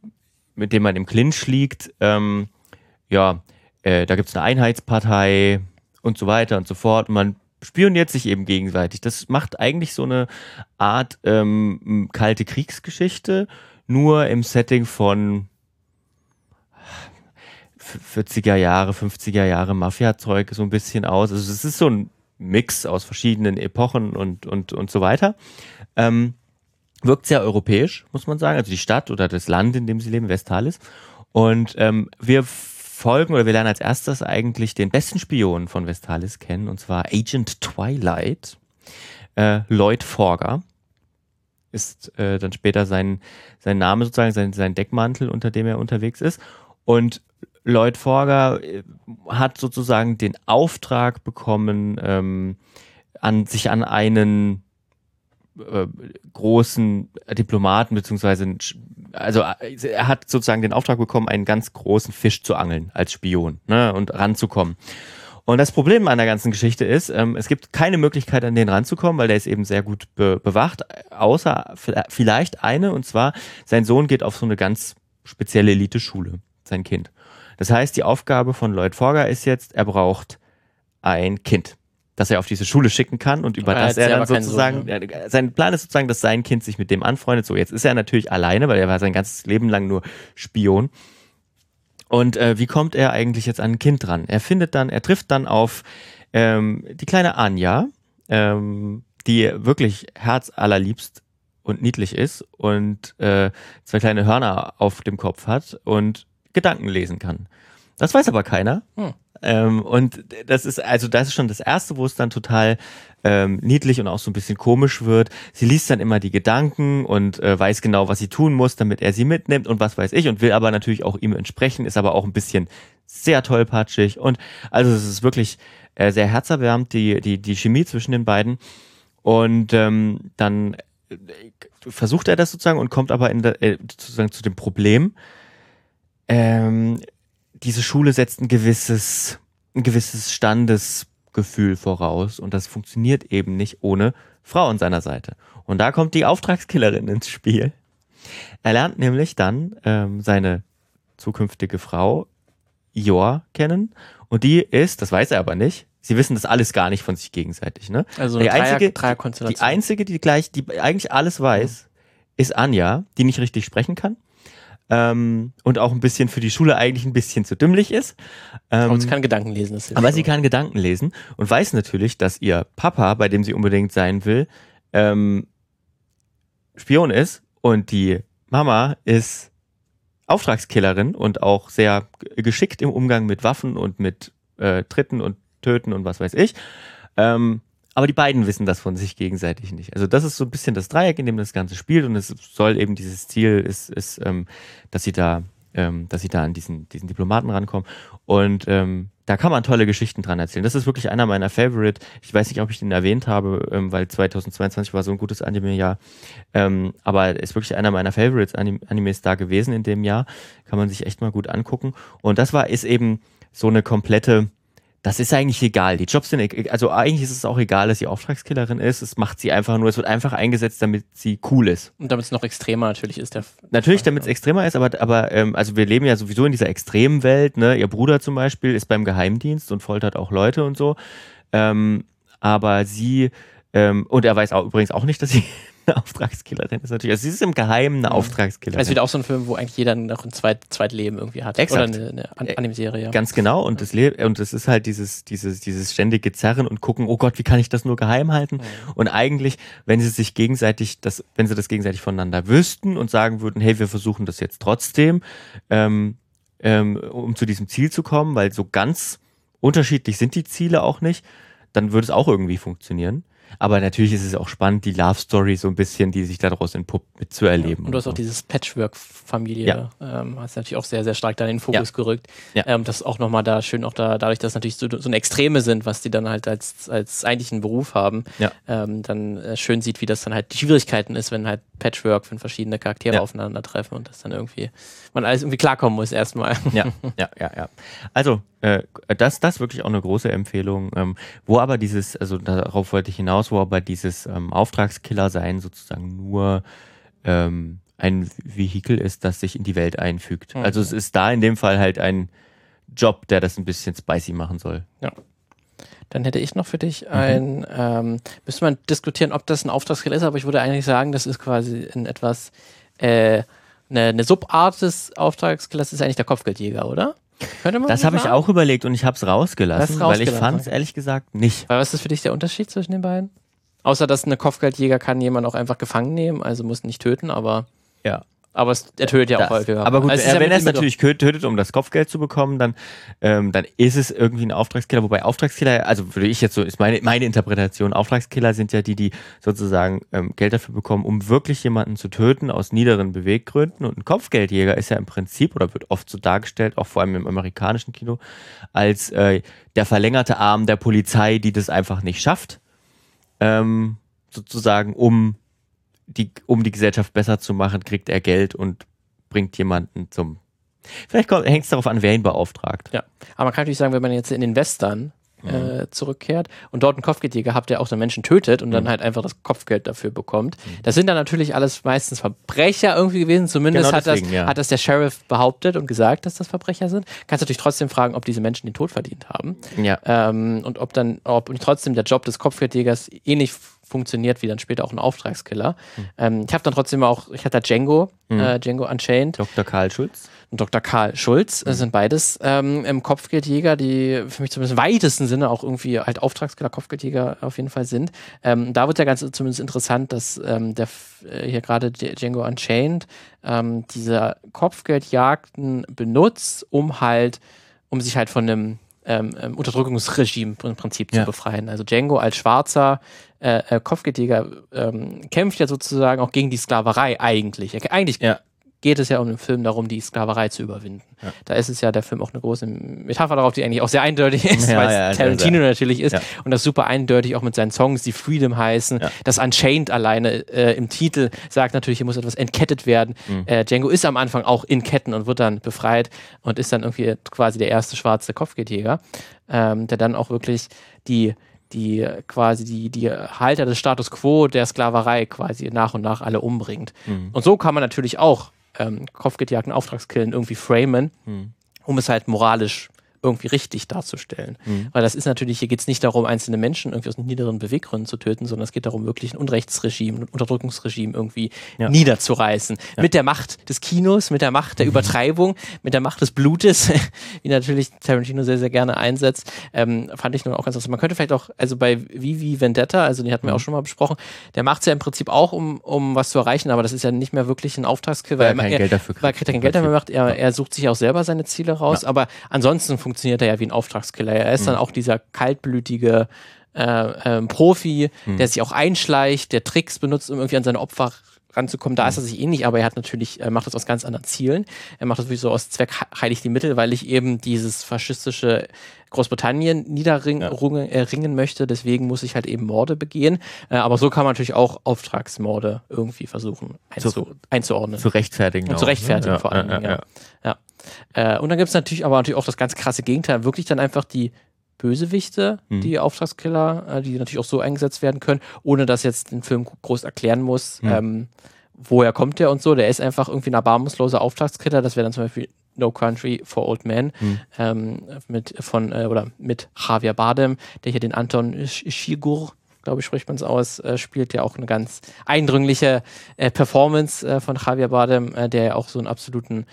mit dem man im Clinch liegt, ähm, ja, äh, da gibt es eine Einheitspartei und so weiter und so fort. Und man spioniert sich eben gegenseitig. Das macht eigentlich so eine Art ähm, kalte Kriegsgeschichte, nur im Setting von 40er Jahre, 50er Jahre Mafia-Zeug so ein bisschen aus. Also es ist so ein Mix aus verschiedenen Epochen und, und, und so weiter. Ähm, wirkt sehr europäisch, muss man sagen. Also die Stadt oder das Land, in dem sie leben, Vestalis. Und ähm, wir folgen oder wir lernen als erstes eigentlich den besten Spion von Vestalis kennen, und zwar Agent Twilight, äh, Lloyd Forger ist äh, dann später sein, sein Name sozusagen, sein, sein Deckmantel, unter dem er unterwegs ist. Und Lloyd Forger äh, hat sozusagen den Auftrag bekommen, ähm, an, sich an einen äh, großen Diplomaten beziehungsweise also äh, er hat sozusagen den Auftrag bekommen, einen ganz großen Fisch zu angeln als Spion ne, und ranzukommen. Und das Problem an der ganzen Geschichte ist, ähm, es gibt keine Möglichkeit, an den ranzukommen, weil der ist eben sehr gut be bewacht, außer vielleicht eine, und zwar sein Sohn geht auf so eine ganz spezielle Elite-Schule, sein Kind. Das heißt, die Aufgabe von Lloyd Forger ist jetzt, er braucht ein Kind, das er auf diese Schule schicken kann und über das er dann sozusagen, Sohn, ne? sein Plan ist sozusagen, dass sein Kind sich mit dem anfreundet. So, jetzt ist er natürlich alleine, weil er war sein ganzes Leben lang nur Spion. Und äh, wie kommt er eigentlich jetzt an ein Kind dran? Er findet dann, er trifft dann auf ähm, die kleine Anja, ähm, die wirklich herzallerliebst und niedlich ist und äh, zwei kleine Hörner auf dem Kopf hat und Gedanken lesen kann. Das weiß aber keiner. Hm. Ähm, und das ist, also das ist schon das Erste, wo es dann total ähm, niedlich und auch so ein bisschen komisch wird. Sie liest dann immer die Gedanken und äh, weiß genau, was sie tun muss, damit er sie mitnimmt und was weiß ich und will aber natürlich auch ihm entsprechen, ist aber auch ein bisschen sehr tollpatschig und also es ist wirklich äh, sehr herzerwärmend, die, die, die Chemie zwischen den beiden. Und ähm, dann äh, versucht er das sozusagen und kommt aber in der, äh, sozusagen zu dem Problem, ähm, diese Schule setzt ein gewisses, ein gewisses Standesgefühl voraus und das funktioniert eben nicht ohne Frau an seiner Seite. Und da kommt die Auftragskillerin ins Spiel. Er lernt nämlich dann ähm, seine zukünftige Frau Jor kennen und die ist, das weiß er aber nicht, sie wissen das alles gar nicht von sich gegenseitig. Ne? Also die einzige, Dreier die einzige, die gleich, die eigentlich alles weiß, ist Anja, die nicht richtig sprechen kann ähm, und auch ein bisschen für die Schule eigentlich ein bisschen zu dümmlich ist. Ähm, aber sie kann Gedanken lesen. Aber sie kann Gedanken lesen und weiß natürlich, dass ihr Papa, bei dem sie unbedingt sein will, ähm, Spion ist und die Mama ist Auftragskillerin und auch sehr geschickt im Umgang mit Waffen und mit äh, Tritten und Töten und was weiß ich. Ähm, aber die beiden wissen das von sich gegenseitig nicht. Also das ist so ein bisschen das Dreieck, in dem das Ganze spielt und es soll eben dieses Ziel ist, ist ähm, dass sie da, ähm, dass sie da an diesen, diesen Diplomaten rankommen und ähm, da kann man tolle Geschichten dran erzählen. Das ist wirklich einer meiner Favorite. Ich weiß nicht, ob ich den erwähnt habe, ähm, weil 2022 war so ein gutes Anime-Jahr. Ähm, aber ist wirklich einer meiner Favorites Animes da gewesen in dem Jahr. Kann man sich echt mal gut angucken. Und das war, ist eben so eine komplette, das ist eigentlich egal. Die Jobs sind, e-, also eigentlich ist es auch egal, dass sie Auftragskillerin ist. Es macht sie einfach nur, es wird einfach eingesetzt, damit sie cool ist. Und damit es noch extremer natürlich ist. Der natürlich, damit es extremer ist, aber, aber ähm, also wir leben ja sowieso in dieser extremen Welt. Ne? Ihr Bruder zum Beispiel ist beim Geheimdienst und foltert auch Leute und so. Ähm, aber sie, ähm, und er weiß auch übrigens auch nicht, dass sie eine Auftragskillerin ist natürlich. Also sie ist im Geheimen eine ja. Auftragskillerin. Also wieder auch so ein Film, wo eigentlich jeder noch ein Zweit Zweitleben irgendwie hat. Exakt. Oder eine, eine Anime-Serie. Ja. Ganz genau. Und das Le und das ist halt dieses, dieses, dieses ständige Zerren und gucken, oh Gott, wie kann ich das nur geheim halten? Ja. Und eigentlich, wenn sie sich gegenseitig, das, wenn sie das gegenseitig voneinander wüssten und sagen würden, hey, wir versuchen das jetzt trotzdem, ähm, ähm, um zu diesem Ziel zu kommen, weil so ganz unterschiedlich sind die Ziele auch nicht, dann würde es auch irgendwie funktionieren. Aber natürlich ist es auch spannend, die Love Story so ein bisschen, die sich daraus entpuppt, mitzuerleben. Und du hast so. auch dieses Patchwork-Familie, ähm, hast natürlich auch sehr, sehr stark da in den Fokus Ja. gerückt. Ja. Ähm, das auch nochmal da schön, auch da, dadurch, dass natürlich so, so eine Extreme sind, was die dann halt als, als eigentlichen Beruf haben, Ja. ähm, dann äh, schön sieht, wie das dann halt die Schwierigkeiten ist, wenn halt Patchwork, wenn verschiedene Charaktere Ja. aufeinandertreffen und das dann irgendwie, man alles irgendwie klarkommen muss erstmal. Ja, ja, ja, ja. Also, äh, das, das wirklich auch eine große Empfehlung. Ähm, wo aber dieses, also darauf wollte ich hinaus, wo aber dieses ähm, Auftragskiller sein sozusagen nur ähm, ein Vehikel ist, das sich in die Welt einfügt. Mhm. Also es ist da in dem Fall halt ein Job, der das ein bisschen spicy machen soll. Dann hätte ich noch für Mhm. dich ein, ähm, müsste man diskutieren, ob das ein Auftragskiller ist, aber ich würde eigentlich sagen, das ist quasi ein etwas, äh, eine, eine Subart des Auftragskillers ist eigentlich der Kopfgeldjäger, oder? Könnte man Das habe ich auch überlegt und ich habe es rausgelassen, weil ich fand es ehrlich gesagt nicht. Weil was ist für dich der Unterschied zwischen den beiden? Außer, dass eine Kopfgeldjäger kann jemand auch einfach gefangen nehmen, also muss nicht töten, aber, Ja. Aber es, er tötet ja auch Das. häufiger. Aber gut, Also äh, ist ja wenn er es natürlich tötet, um das Kopfgeld zu bekommen, dann, ähm, dann ist es irgendwie ein Auftragskiller. Wobei Auftragskiller, also würde ich jetzt so, ist meine, meine Interpretation, Auftragskiller sind ja die, die sozusagen ähm, Geld dafür bekommen, um wirklich jemanden zu töten aus niederen Beweggründen. Und ein Kopfgeldjäger ist ja im Prinzip oder wird oft so dargestellt, auch vor allem im amerikanischen Kino, als äh, der verlängerte Arm der Polizei, die das einfach nicht schafft. Ähm, sozusagen, um die, um die Gesellschaft besser zu machen, kriegt er Geld und bringt jemanden zum. Vielleicht hängt es darauf an, wer ihn beauftragt. Ja, aber man kann natürlich sagen, wenn man jetzt in den Western Mhm. äh, zurückkehrt und dort einen Kopfgeldjäger habt, der auch den Menschen tötet und dann Mhm. halt einfach das Kopfgeld dafür bekommt. Das sind dann natürlich alles meistens Verbrecher irgendwie gewesen. Zumindest Genau hat, das, deswegen, ja. hat das der Sheriff behauptet und gesagt, dass das Verbrecher sind. Kannst natürlich trotzdem fragen, ob diese Menschen den Tod verdient haben. Ja. Ähm, und ob dann, ob trotzdem der Job des Kopfgeldjägers ähnlich funktioniert wie dann später auch ein Auftragskiller. Ähm, ich habe dann trotzdem auch, ich hatte Django, Mhm. äh, Django Unchained Dr. Karl Schulz. und Dr. Karl Schulz. Das sind beides ähm, im Kopfgeldjäger, die für mich zumindest im weitesten Sinne auch irgendwie halt Auftragskiller, Kopfgeldjäger auf jeden Fall sind. Ähm, da wird ja ganz zumindest interessant, dass ähm, der äh, hier gerade Django Unchained ähm, diese Kopfgeldjagden benutzt, um halt, um sich halt von einem ähm, ähm, Unterdrückungsregime im Prinzip zu Ja. befreien. Also Django als schwarzer äh, äh, Kopfgeldjäger ähm, kämpft ja sozusagen auch gegen die Sklaverei eigentlich. Er, eigentlich Ja. Geht es ja um den Film darum, die Sklaverei zu überwinden. Ja. Da ist es ja der Film auch eine große Metapher darauf, die eigentlich auch sehr eindeutig ist, Ja, weil ja, Tarantino natürlich ist und das super eindeutig auch mit seinen Songs, die Freedom heißen. Das Unchained alleine äh, im Titel sagt natürlich, hier muss etwas entkettet werden. Mhm. Äh, Django ist am Anfang auch in Ketten und wird dann befreit und ist dann irgendwie quasi der erste schwarze Kopfgeldjäger, ähm, der dann auch wirklich die die quasi die, die Halter des Status quo der Sklaverei quasi nach und nach alle umbringt. Mhm. Und so kann man natürlich auch ähm, Kopfgeldjagden, Auftragskillen irgendwie framen, Mhm. um es halt moralisch irgendwie richtig darzustellen. Mhm. Weil das ist natürlich, hier geht es nicht darum, einzelne Menschen irgendwie aus niederen Beweggründen zu töten, sondern es geht darum, wirklich ein Unrechtsregime, ein Unterdrückungsregime irgendwie Ja. niederzureißen. Mit der Macht des Kinos, mit der Macht der Übertreibung, mit der Macht des Blutes, wie natürlich Tarantino sehr, sehr gerne einsetzt, ähm, fand ich nun auch ganz interessant. Man könnte vielleicht auch, also bei Vivi Vendetta, also den hatten wir Mhm. auch schon mal besprochen, der macht es ja im Prinzip auch, um, um was zu erreichen, aber das ist ja nicht mehr wirklich ein Auftragskill, Weil weil er kein er, Geld dafür weil kriegt er kein Geld dafür macht, er, er sucht sich auch selber seine Ziele raus, Ja. aber ansonsten funktioniert er ja wie ein Auftragskiller. Er ist dann auch dieser kaltblütige äh, ähm, Profi, der sich auch einschleicht, der Tricks benutzt, um irgendwie an seine Opfer ranzukommen. Da ist er sich ähnlich, aber er hat natürlich, er macht das aus ganz anderen Zielen. Er macht das wirklich so aus Zweck heilig die Mittel, weil ich eben dieses faschistische Großbritannien niederringen äh, ringen möchte. Deswegen muss ich halt eben Morde begehen. Äh, aber so kann man natürlich auch Auftragsmorde irgendwie versuchen einzu einzuordnen. Zu rechtfertigen. Und auch, zu rechtfertigen ne? vor allem. Ja, ja. ja. Äh, und dann gibt es natürlich aber natürlich auch das ganz krasse Gegenteil, wirklich dann einfach die Bösewichte, Mhm. die Auftragskiller, äh, die natürlich auch so eingesetzt werden können, ohne dass jetzt den Film groß erklären muss, Mhm. ähm, woher kommt der und so. Der ist einfach irgendwie ein erbarmungsloser Auftragskiller. Das wäre dann zum Beispiel No Country for Old Men Mhm. ähm, mit von äh, oder mit Javier Bardem, der hier den Anton Sch- Shigur glaube ich, spricht man es aus, äh, spielt ja auch eine ganz eindringliche äh, Performance äh, von Javier Bardem, äh, der ja auch so einen absoluten,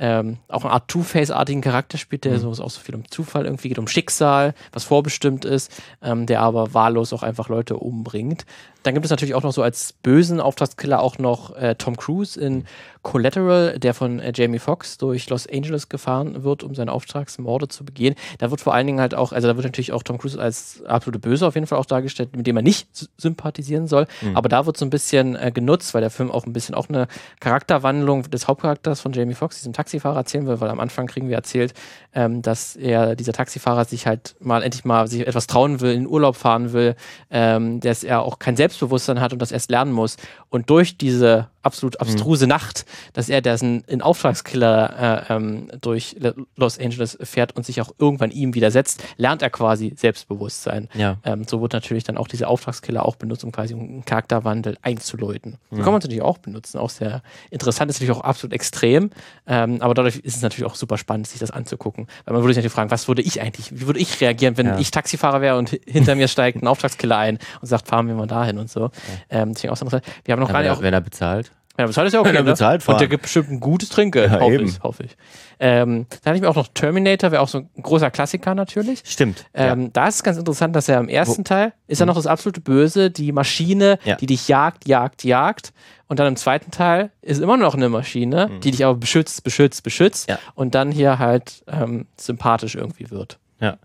ähm, auch eine Art Two-Face-artigen Charakter spielt, der so auch so viel um Zufall irgendwie geht, um Schicksal, was vorbestimmt ist, ähm, der aber wahllos auch einfach Leute umbringt. Dann gibt es natürlich auch noch so als bösen Auftragskiller auch noch äh, Tom Cruise in Collateral, der von äh, Jamie Foxx durch Los Angeles gefahren wird, um seine Auftragsmorde zu begehen. Da wird vor allen Dingen halt auch, also da wird natürlich auch Tom Cruise als absolute Böse auf jeden Fall auch dargestellt, mit dem er nicht sympathisieren soll. Mhm. Aber da wird so ein bisschen äh, genutzt, weil der Film auch ein bisschen auch eine Charakterwandlung des Hauptcharakters von Jamie Foxx, diesem Taxifahrer, erzählen will, weil am Anfang kriegen wir erzählt, ähm, dass er, dieser Taxifahrer, sich halt mal endlich mal sich etwas trauen will, in Urlaub fahren will, ähm, dass er auch kein Selbstbewusstsein hat und das erst lernen muss. Und durch diese absolut mhm. abstruse mhm. Nacht, dass er diesen in Auftragskiller äh, ähm, durch Los Angeles fährt und sich auch irgendwann ihm widersetzt, lernt er quasi Selbstbewusstsein. Ja. Ähm, so wird natürlich dann auch diese Auftragskiller auch benutzt, um quasi einen Charakterwandel einzuläuten. Mhm. So kann man es natürlich auch benutzen, auch sehr interessant, ist natürlich auch absolut extrem, ähm, aber dadurch ist es natürlich auch super spannend, sich das anzugucken. Weil man würde sich natürlich fragen, was würde ich eigentlich, wie würde ich reagieren, wenn ja. ich Taxifahrer wäre und hinter mir steigt ein Auftragskiller ein und sagt, fahren wir mal dahin und so. Ja. Ähm, auch interessant. Wir haben noch gerade auch. Wenn er bezahlt. Ja, bezahlt ist ja okay. Wenn er ne? bezahlt fahren. Und der gibt bestimmt ein gutes Trinkgeld, ja, hoffe eben. ich. Hoffe ich. Ähm, dann hatte ich mir auch noch Terminator, wäre auch so ein großer Klassiker natürlich. Stimmt. Ähm, ja. Da ist es ganz interessant, dass er im ersten Wo? Teil ist er noch das absolute Böse, die Maschine, ja. die dich jagt, jagt, jagt. Und dann im zweiten Teil ist immer noch eine Maschine, mhm. die dich aber beschützt, beschützt, beschützt. Ja. Und dann hier halt ähm, sympathisch irgendwie wird. Ja.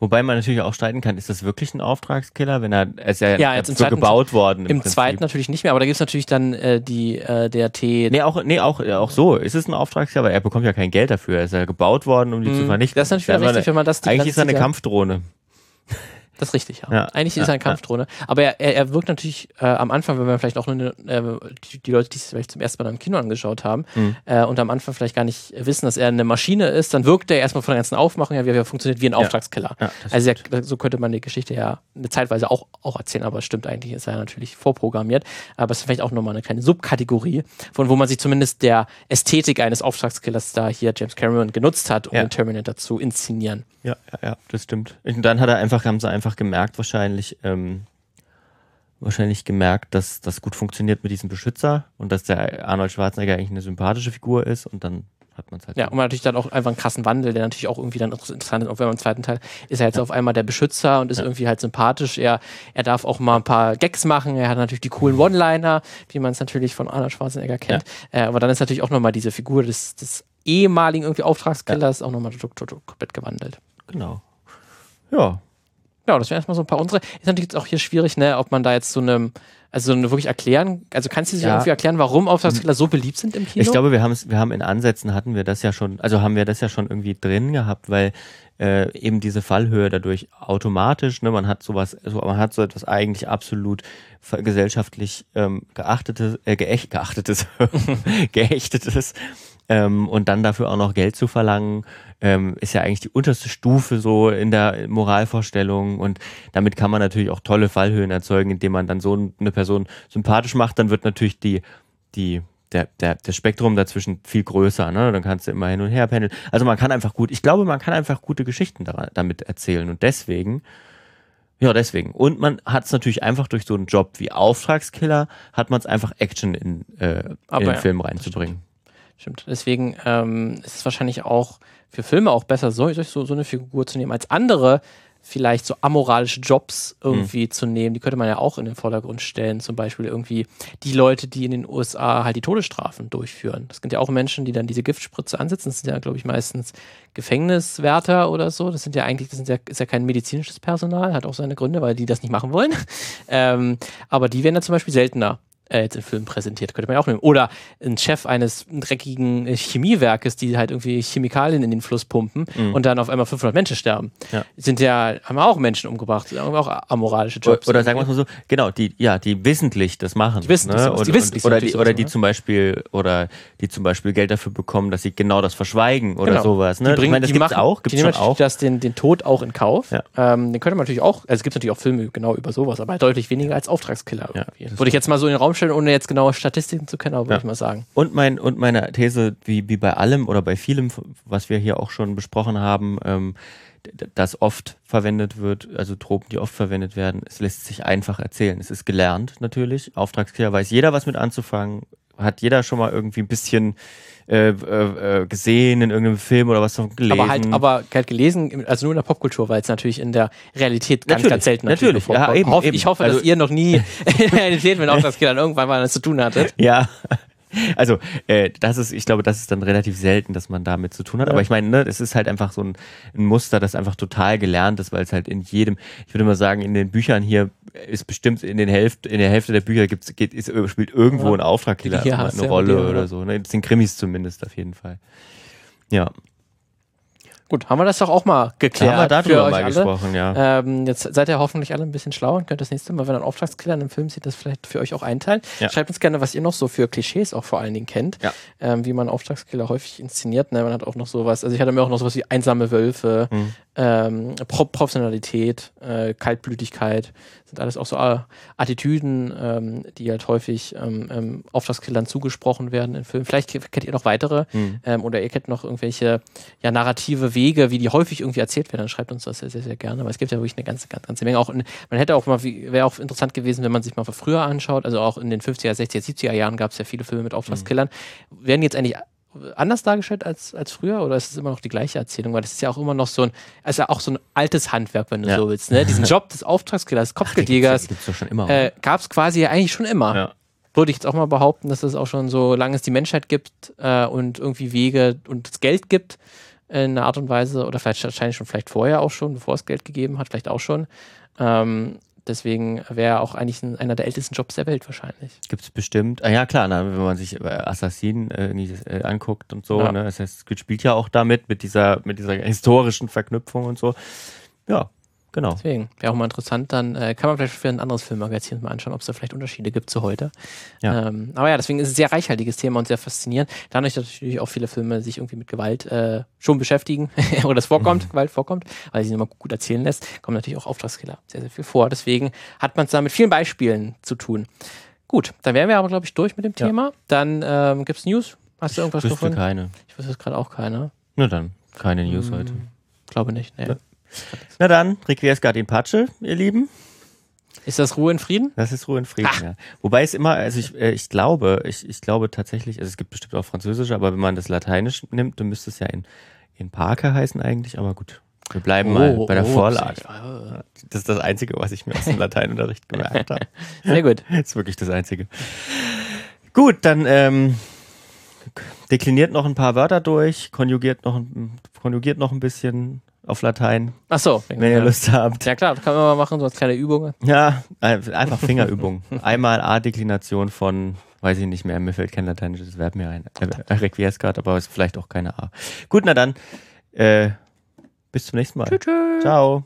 Wobei man natürlich auch streiten kann, ist das wirklich ein Auftragskiller, wenn er, er ist ja, ja jetzt so gebaut worden. Im, im zweiten natürlich nicht mehr, aber da gibt es natürlich dann äh, die, äh, der T. Nee, auch, nee, auch, auch so. Ist es ein Auftragskiller, aber er bekommt ja kein Geld dafür. Er ist ja gebaut worden, um die mm, zu vernichten. Das ist natürlich richtig, wenn man das Eigentlich ist er eine Kampfdrohne. Das ist richtig, ja. ja Eigentlich ja, ist er eine Kampfdrohne. Aber er, er, er wirkt natürlich äh, am Anfang, wenn wir vielleicht auch nur äh, die, die, Leute, die es vielleicht zum ersten Mal im Kino angeschaut haben mhm. äh, und am Anfang vielleicht gar nicht wissen, dass er eine Maschine ist, dann wirkt er erstmal von der ganzen Aufmachung her, wie er funktioniert wie ein. Auftragskiller. also er, so könnte man die Geschichte ja eine Zeitweise auch, auch erzählen, aber es stimmt eigentlich, ist er natürlich vorprogrammiert. Aber es ist vielleicht auch nochmal eine kleine Subkategorie, von wo man sich zumindest der Ästhetik eines Auftragskillers da hier James Cameron genutzt hat, um den Terminator zu inszenieren. Ja, ja, ja, das stimmt. Und dann hat er einfach, haben sie einfach gemerkt, wahrscheinlich, ähm, wahrscheinlich gemerkt, dass das gut funktioniert mit diesem Beschützer und dass der Arnold Schwarzenegger eigentlich eine sympathische Figur ist und dann hat man es halt. Ja, und man natürlich dann auch einfach einen krassen Wandel, der natürlich auch irgendwie dann interessant ist. Auch wenn man im zweiten Teil ist er jetzt ja. auf einmal der Beschützer und ist ja. irgendwie halt sympathisch. Er, er darf auch mal ein paar Gags machen. Er hat natürlich die coolen One-Liner, wie man es natürlich von Arnold Schwarzenegger kennt. Ja. Äh, aber dann ist natürlich auch nochmal diese Figur des, des ehemaligen irgendwie Auftragskillers auch nochmal komplett gewandelt. Genau. Ja. Ja, das wären erstmal so ein paar unsere. Ist natürlich jetzt auch hier schwierig, ne, ob man da jetzt so eine, also eine wirklich erklären, also kannst du sich ja. irgendwie erklären, warum Auftragskiller so beliebt sind im Kino? Ich glaube, wir haben es, wir haben in Ansätzen hatten wir das ja schon, also haben wir das ja schon irgendwie drin gehabt, weil äh, eben diese Fallhöhe dadurch automatisch, ne, man hat sowas, so, man hat so etwas eigentlich absolut gesellschaftlich ähm, geachtetes, äh, geächt, geachtetes, geächtetes ähm, und dann dafür auch noch Geld zu verlangen, ähm, ist ja eigentlich die unterste Stufe so in der Moralvorstellung und damit kann man natürlich auch tolle Fallhöhen erzeugen, indem man dann so eine Person sympathisch macht, dann wird natürlich die, die, der, der, der Spektrum dazwischen viel größer, ne? Dann kannst du immer hin und her pendeln. Also man kann einfach gut, ich glaube, man kann einfach gute Geschichten daran, damit erzählen und deswegen, ja, deswegen. Und man hat es natürlich einfach durch so einen Job wie Auftragskiller, hat man es einfach Action in, äh, in den ja, Film reinzubringen. Stimmt. Deswegen ähm, ist es wahrscheinlich auch für Filme auch besser, so, so, so eine Figur zu nehmen, als andere vielleicht so amoralische Jobs irgendwie mhm. zu nehmen. Die könnte man ja auch in den Vordergrund stellen. Zum Beispiel irgendwie die Leute, die in den USA halt die Todesstrafen durchführen. Das sind ja auch Menschen, die dann diese Giftspritze ansetzen. Das sind ja, glaube ich, meistens Gefängniswärter oder so. Das sind ja eigentlich, das sind ja, ist ja kein medizinisches Personal, hat auch seine Gründe, weil die das nicht machen wollen. ähm, aber die werden ja zum Beispiel seltener äh, jetzt im Film präsentiert, könnte man ja auch nehmen. Oder ein Chef eines dreckigen Chemiewerkes, die halt irgendwie Chemikalien in den Fluss pumpen mhm. und dann auf einmal 500 Menschen sterben. Ja. Sind ja, haben auch Menschen umgebracht, haben auch amoralische Jobs. Oder, oder sagen wir es mal so, genau, die, ja, die wissentlich das machen. Die wissen, ne? das, und, die wissentlich oder die, oder die zum Beispiel, oder die zum Beispiel Geld dafür bekommen, dass sie genau das verschweigen oder genau. sowas. Ne? Die bringen, ich meine, das machen, auch, gibt's die nehmen auch. Das den, den Tod auch in Kauf. Ja. Ähm, den könnte man natürlich auch, also es gibt natürlich auch Filme genau über sowas, aber deutlich weniger als Auftragskiller. Ja, Würde ich jetzt mal so in den Raum stellen, ohne jetzt genau Statistiken zu kennen, aber würde ich mal sagen. Und, mein, und meine These, wie, wie bei allem oder bei vielem, was wir hier auch schon besprochen haben, ähm, das oft verwendet wird, also Tropen, die oft verwendet werden, es lässt sich einfach erzählen. Es ist gelernt natürlich. Auftragskiller weiß jeder, was mit anzufangen. Hat jeder schon mal irgendwie ein bisschen äh, äh, gesehen in irgendeinem Film oder was gelesen. Aber halt, aber halt gelesen, also nur in der Popkultur, weil es natürlich in der Realität ganz, natürlich, ganz selten natürlich. natürlich ja, eben, ich hoffe, eben. dass also, ihr noch nie in der Realität mit Auftragskillern irgendwann mal was zu tun hattet. Ja. Also, äh, das ist, ich glaube, das ist dann relativ selten, dass man damit zu tun hat. Ja. Aber ich meine, ne, es ist halt einfach so ein, ein Muster, das einfach total gelernt ist, weil es halt in jedem, ich würde mal sagen, in den Büchern hier ist bestimmt in den Hälfte, in der Hälfte der Bücher gibt's, geht, ist, spielt irgendwo Ja. ein Auftragkiller hier eine Rolle ja. oder so. Ne? In den Krimis zumindest auf jeden Fall. Ja, Gut, haben wir das doch auch mal da geklärt. haben wir für darüber euch mal alle. gesprochen, ja. Ähm, jetzt seid ihr hoffentlich alle ein bisschen schlauer und könnt das nächste Mal, wenn ihr einen Auftragskiller in einem Film sieht, das vielleicht für euch auch einteilen. Ja. Schreibt uns gerne, was ihr noch so für Klischees auch vor allen Dingen kennt, Ja. ähm, wie man Auftragskiller häufig inszeniert. Ne? Man hat auch noch sowas, also ich hatte mir auch noch sowas wie einsame Wölfe, Mhm. ähm, Pro Professionalität, äh, Kaltblütigkeit, sind alles auch so äh, Attitüden, ähm, die halt häufig ähm, ähm, Auftragskillern zugesprochen werden in Filmen. Vielleicht kennt ihr noch weitere Mhm. ähm, oder ihr kennt noch irgendwelche ja, narrative Wege, wie die häufig irgendwie erzählt werden, dann schreibt uns das sehr, sehr, sehr gerne, weil es gibt ja wirklich eine ganze, ganze, Menge. Auch in, man hätte auch mal, wäre auch interessant gewesen, wenn man sich mal früher anschaut, also auch in den 50er, 60er, 70er Jahren gab es ja viele Filme mit Auftragskillern. Werden jetzt eigentlich anders dargestellt als, als früher oder ist es immer noch die gleiche Erzählung? Weil das ist ja auch immer noch so ein, also auch so ein altes Handwerk, wenn du Ja. so willst. Ne? Diesen Job des Auftragskillers, Kopfgeldjägers, schon immer. äh, gab es quasi ja eigentlich schon immer ja. würde ich jetzt auch mal behaupten, dass es auch schon so lange es die Menschheit gibt äh, und irgendwie Wege und es Geld gibt in einer Art und Weise oder vielleicht wahrscheinlich schon vielleicht vorher auch schon, bevor es Geld gegeben hat, vielleicht auch schon. Ähm, deswegen wäre auch eigentlich ein, einer der ältesten Jobs der Welt wahrscheinlich. Gibt's bestimmt. Ah, ja, klar, na, wenn man sich äh, Assassinen äh, äh, anguckt und so, Ja. ne? Das heißt, es spielt ja auch damit, mit dieser, mit dieser historischen Verknüpfung und so. Ja, genau. Deswegen wäre auch mal interessant, dann äh, kann man vielleicht für ein anderes Filmmagazin mal anschauen, ob es da vielleicht Unterschiede gibt zu heute. Ja. Ähm, aber ja, deswegen ist es ein sehr reichhaltiges Thema und sehr faszinierend. Dadurch, dass natürlich auch viele Filme sich irgendwie mit Gewalt äh, schon beschäftigen oder das vorkommt, Mhm. Gewalt vorkommt, weil sie immer gut erzählen lässt, kommen natürlich auch Auftragskiller sehr, sehr viel vor. Deswegen hat man es da mit vielen Beispielen zu tun. Gut, dann wären wir aber, glaube ich, durch mit dem Ja. Thema. Dann ähm, gibt es News. Hast du irgendwas Wüsste gefunden? keine. Ich wüsste es gerade auch keine. Na dann, keine News Hm, heute. Glaube nicht. Nee. Ja. Na dann, Requiescat in Pace, ihr Lieben. Ist das Ruhe in Frieden? Das ist Ruhe in Frieden, ja. Wobei es immer, also ich, äh, ich glaube, ich, ich glaube tatsächlich, also es gibt bestimmt auch Französische, aber wenn man das Lateinisch nimmt, dann müsste es ja in, in Parker heißen eigentlich, aber gut. Wir bleiben mal bei der Vorlage. sehr Das ist das Einzige, was ich mir aus dem Lateinunterricht gemerkt habe. gut. Das ist wirklich das Einzige. Gut, dann ähm, dekliniert noch ein paar Wörter durch, konjugiert noch, konjugiert noch ein bisschen auf Latein, Ach so. wenn ihr Lust habt. Ja klar, das kann man mal machen, so als kleine Übung. Ja, ein- einfach Fingerübung. Einmal A-Deklination von, weiß ich nicht mehr, mir fällt kein lateinisches Verb mehr ein. Äh, Requiescat, aber ist vielleicht auch keine A. Gut, na dann, äh, bis zum nächsten Mal. Tschüss. Ciao.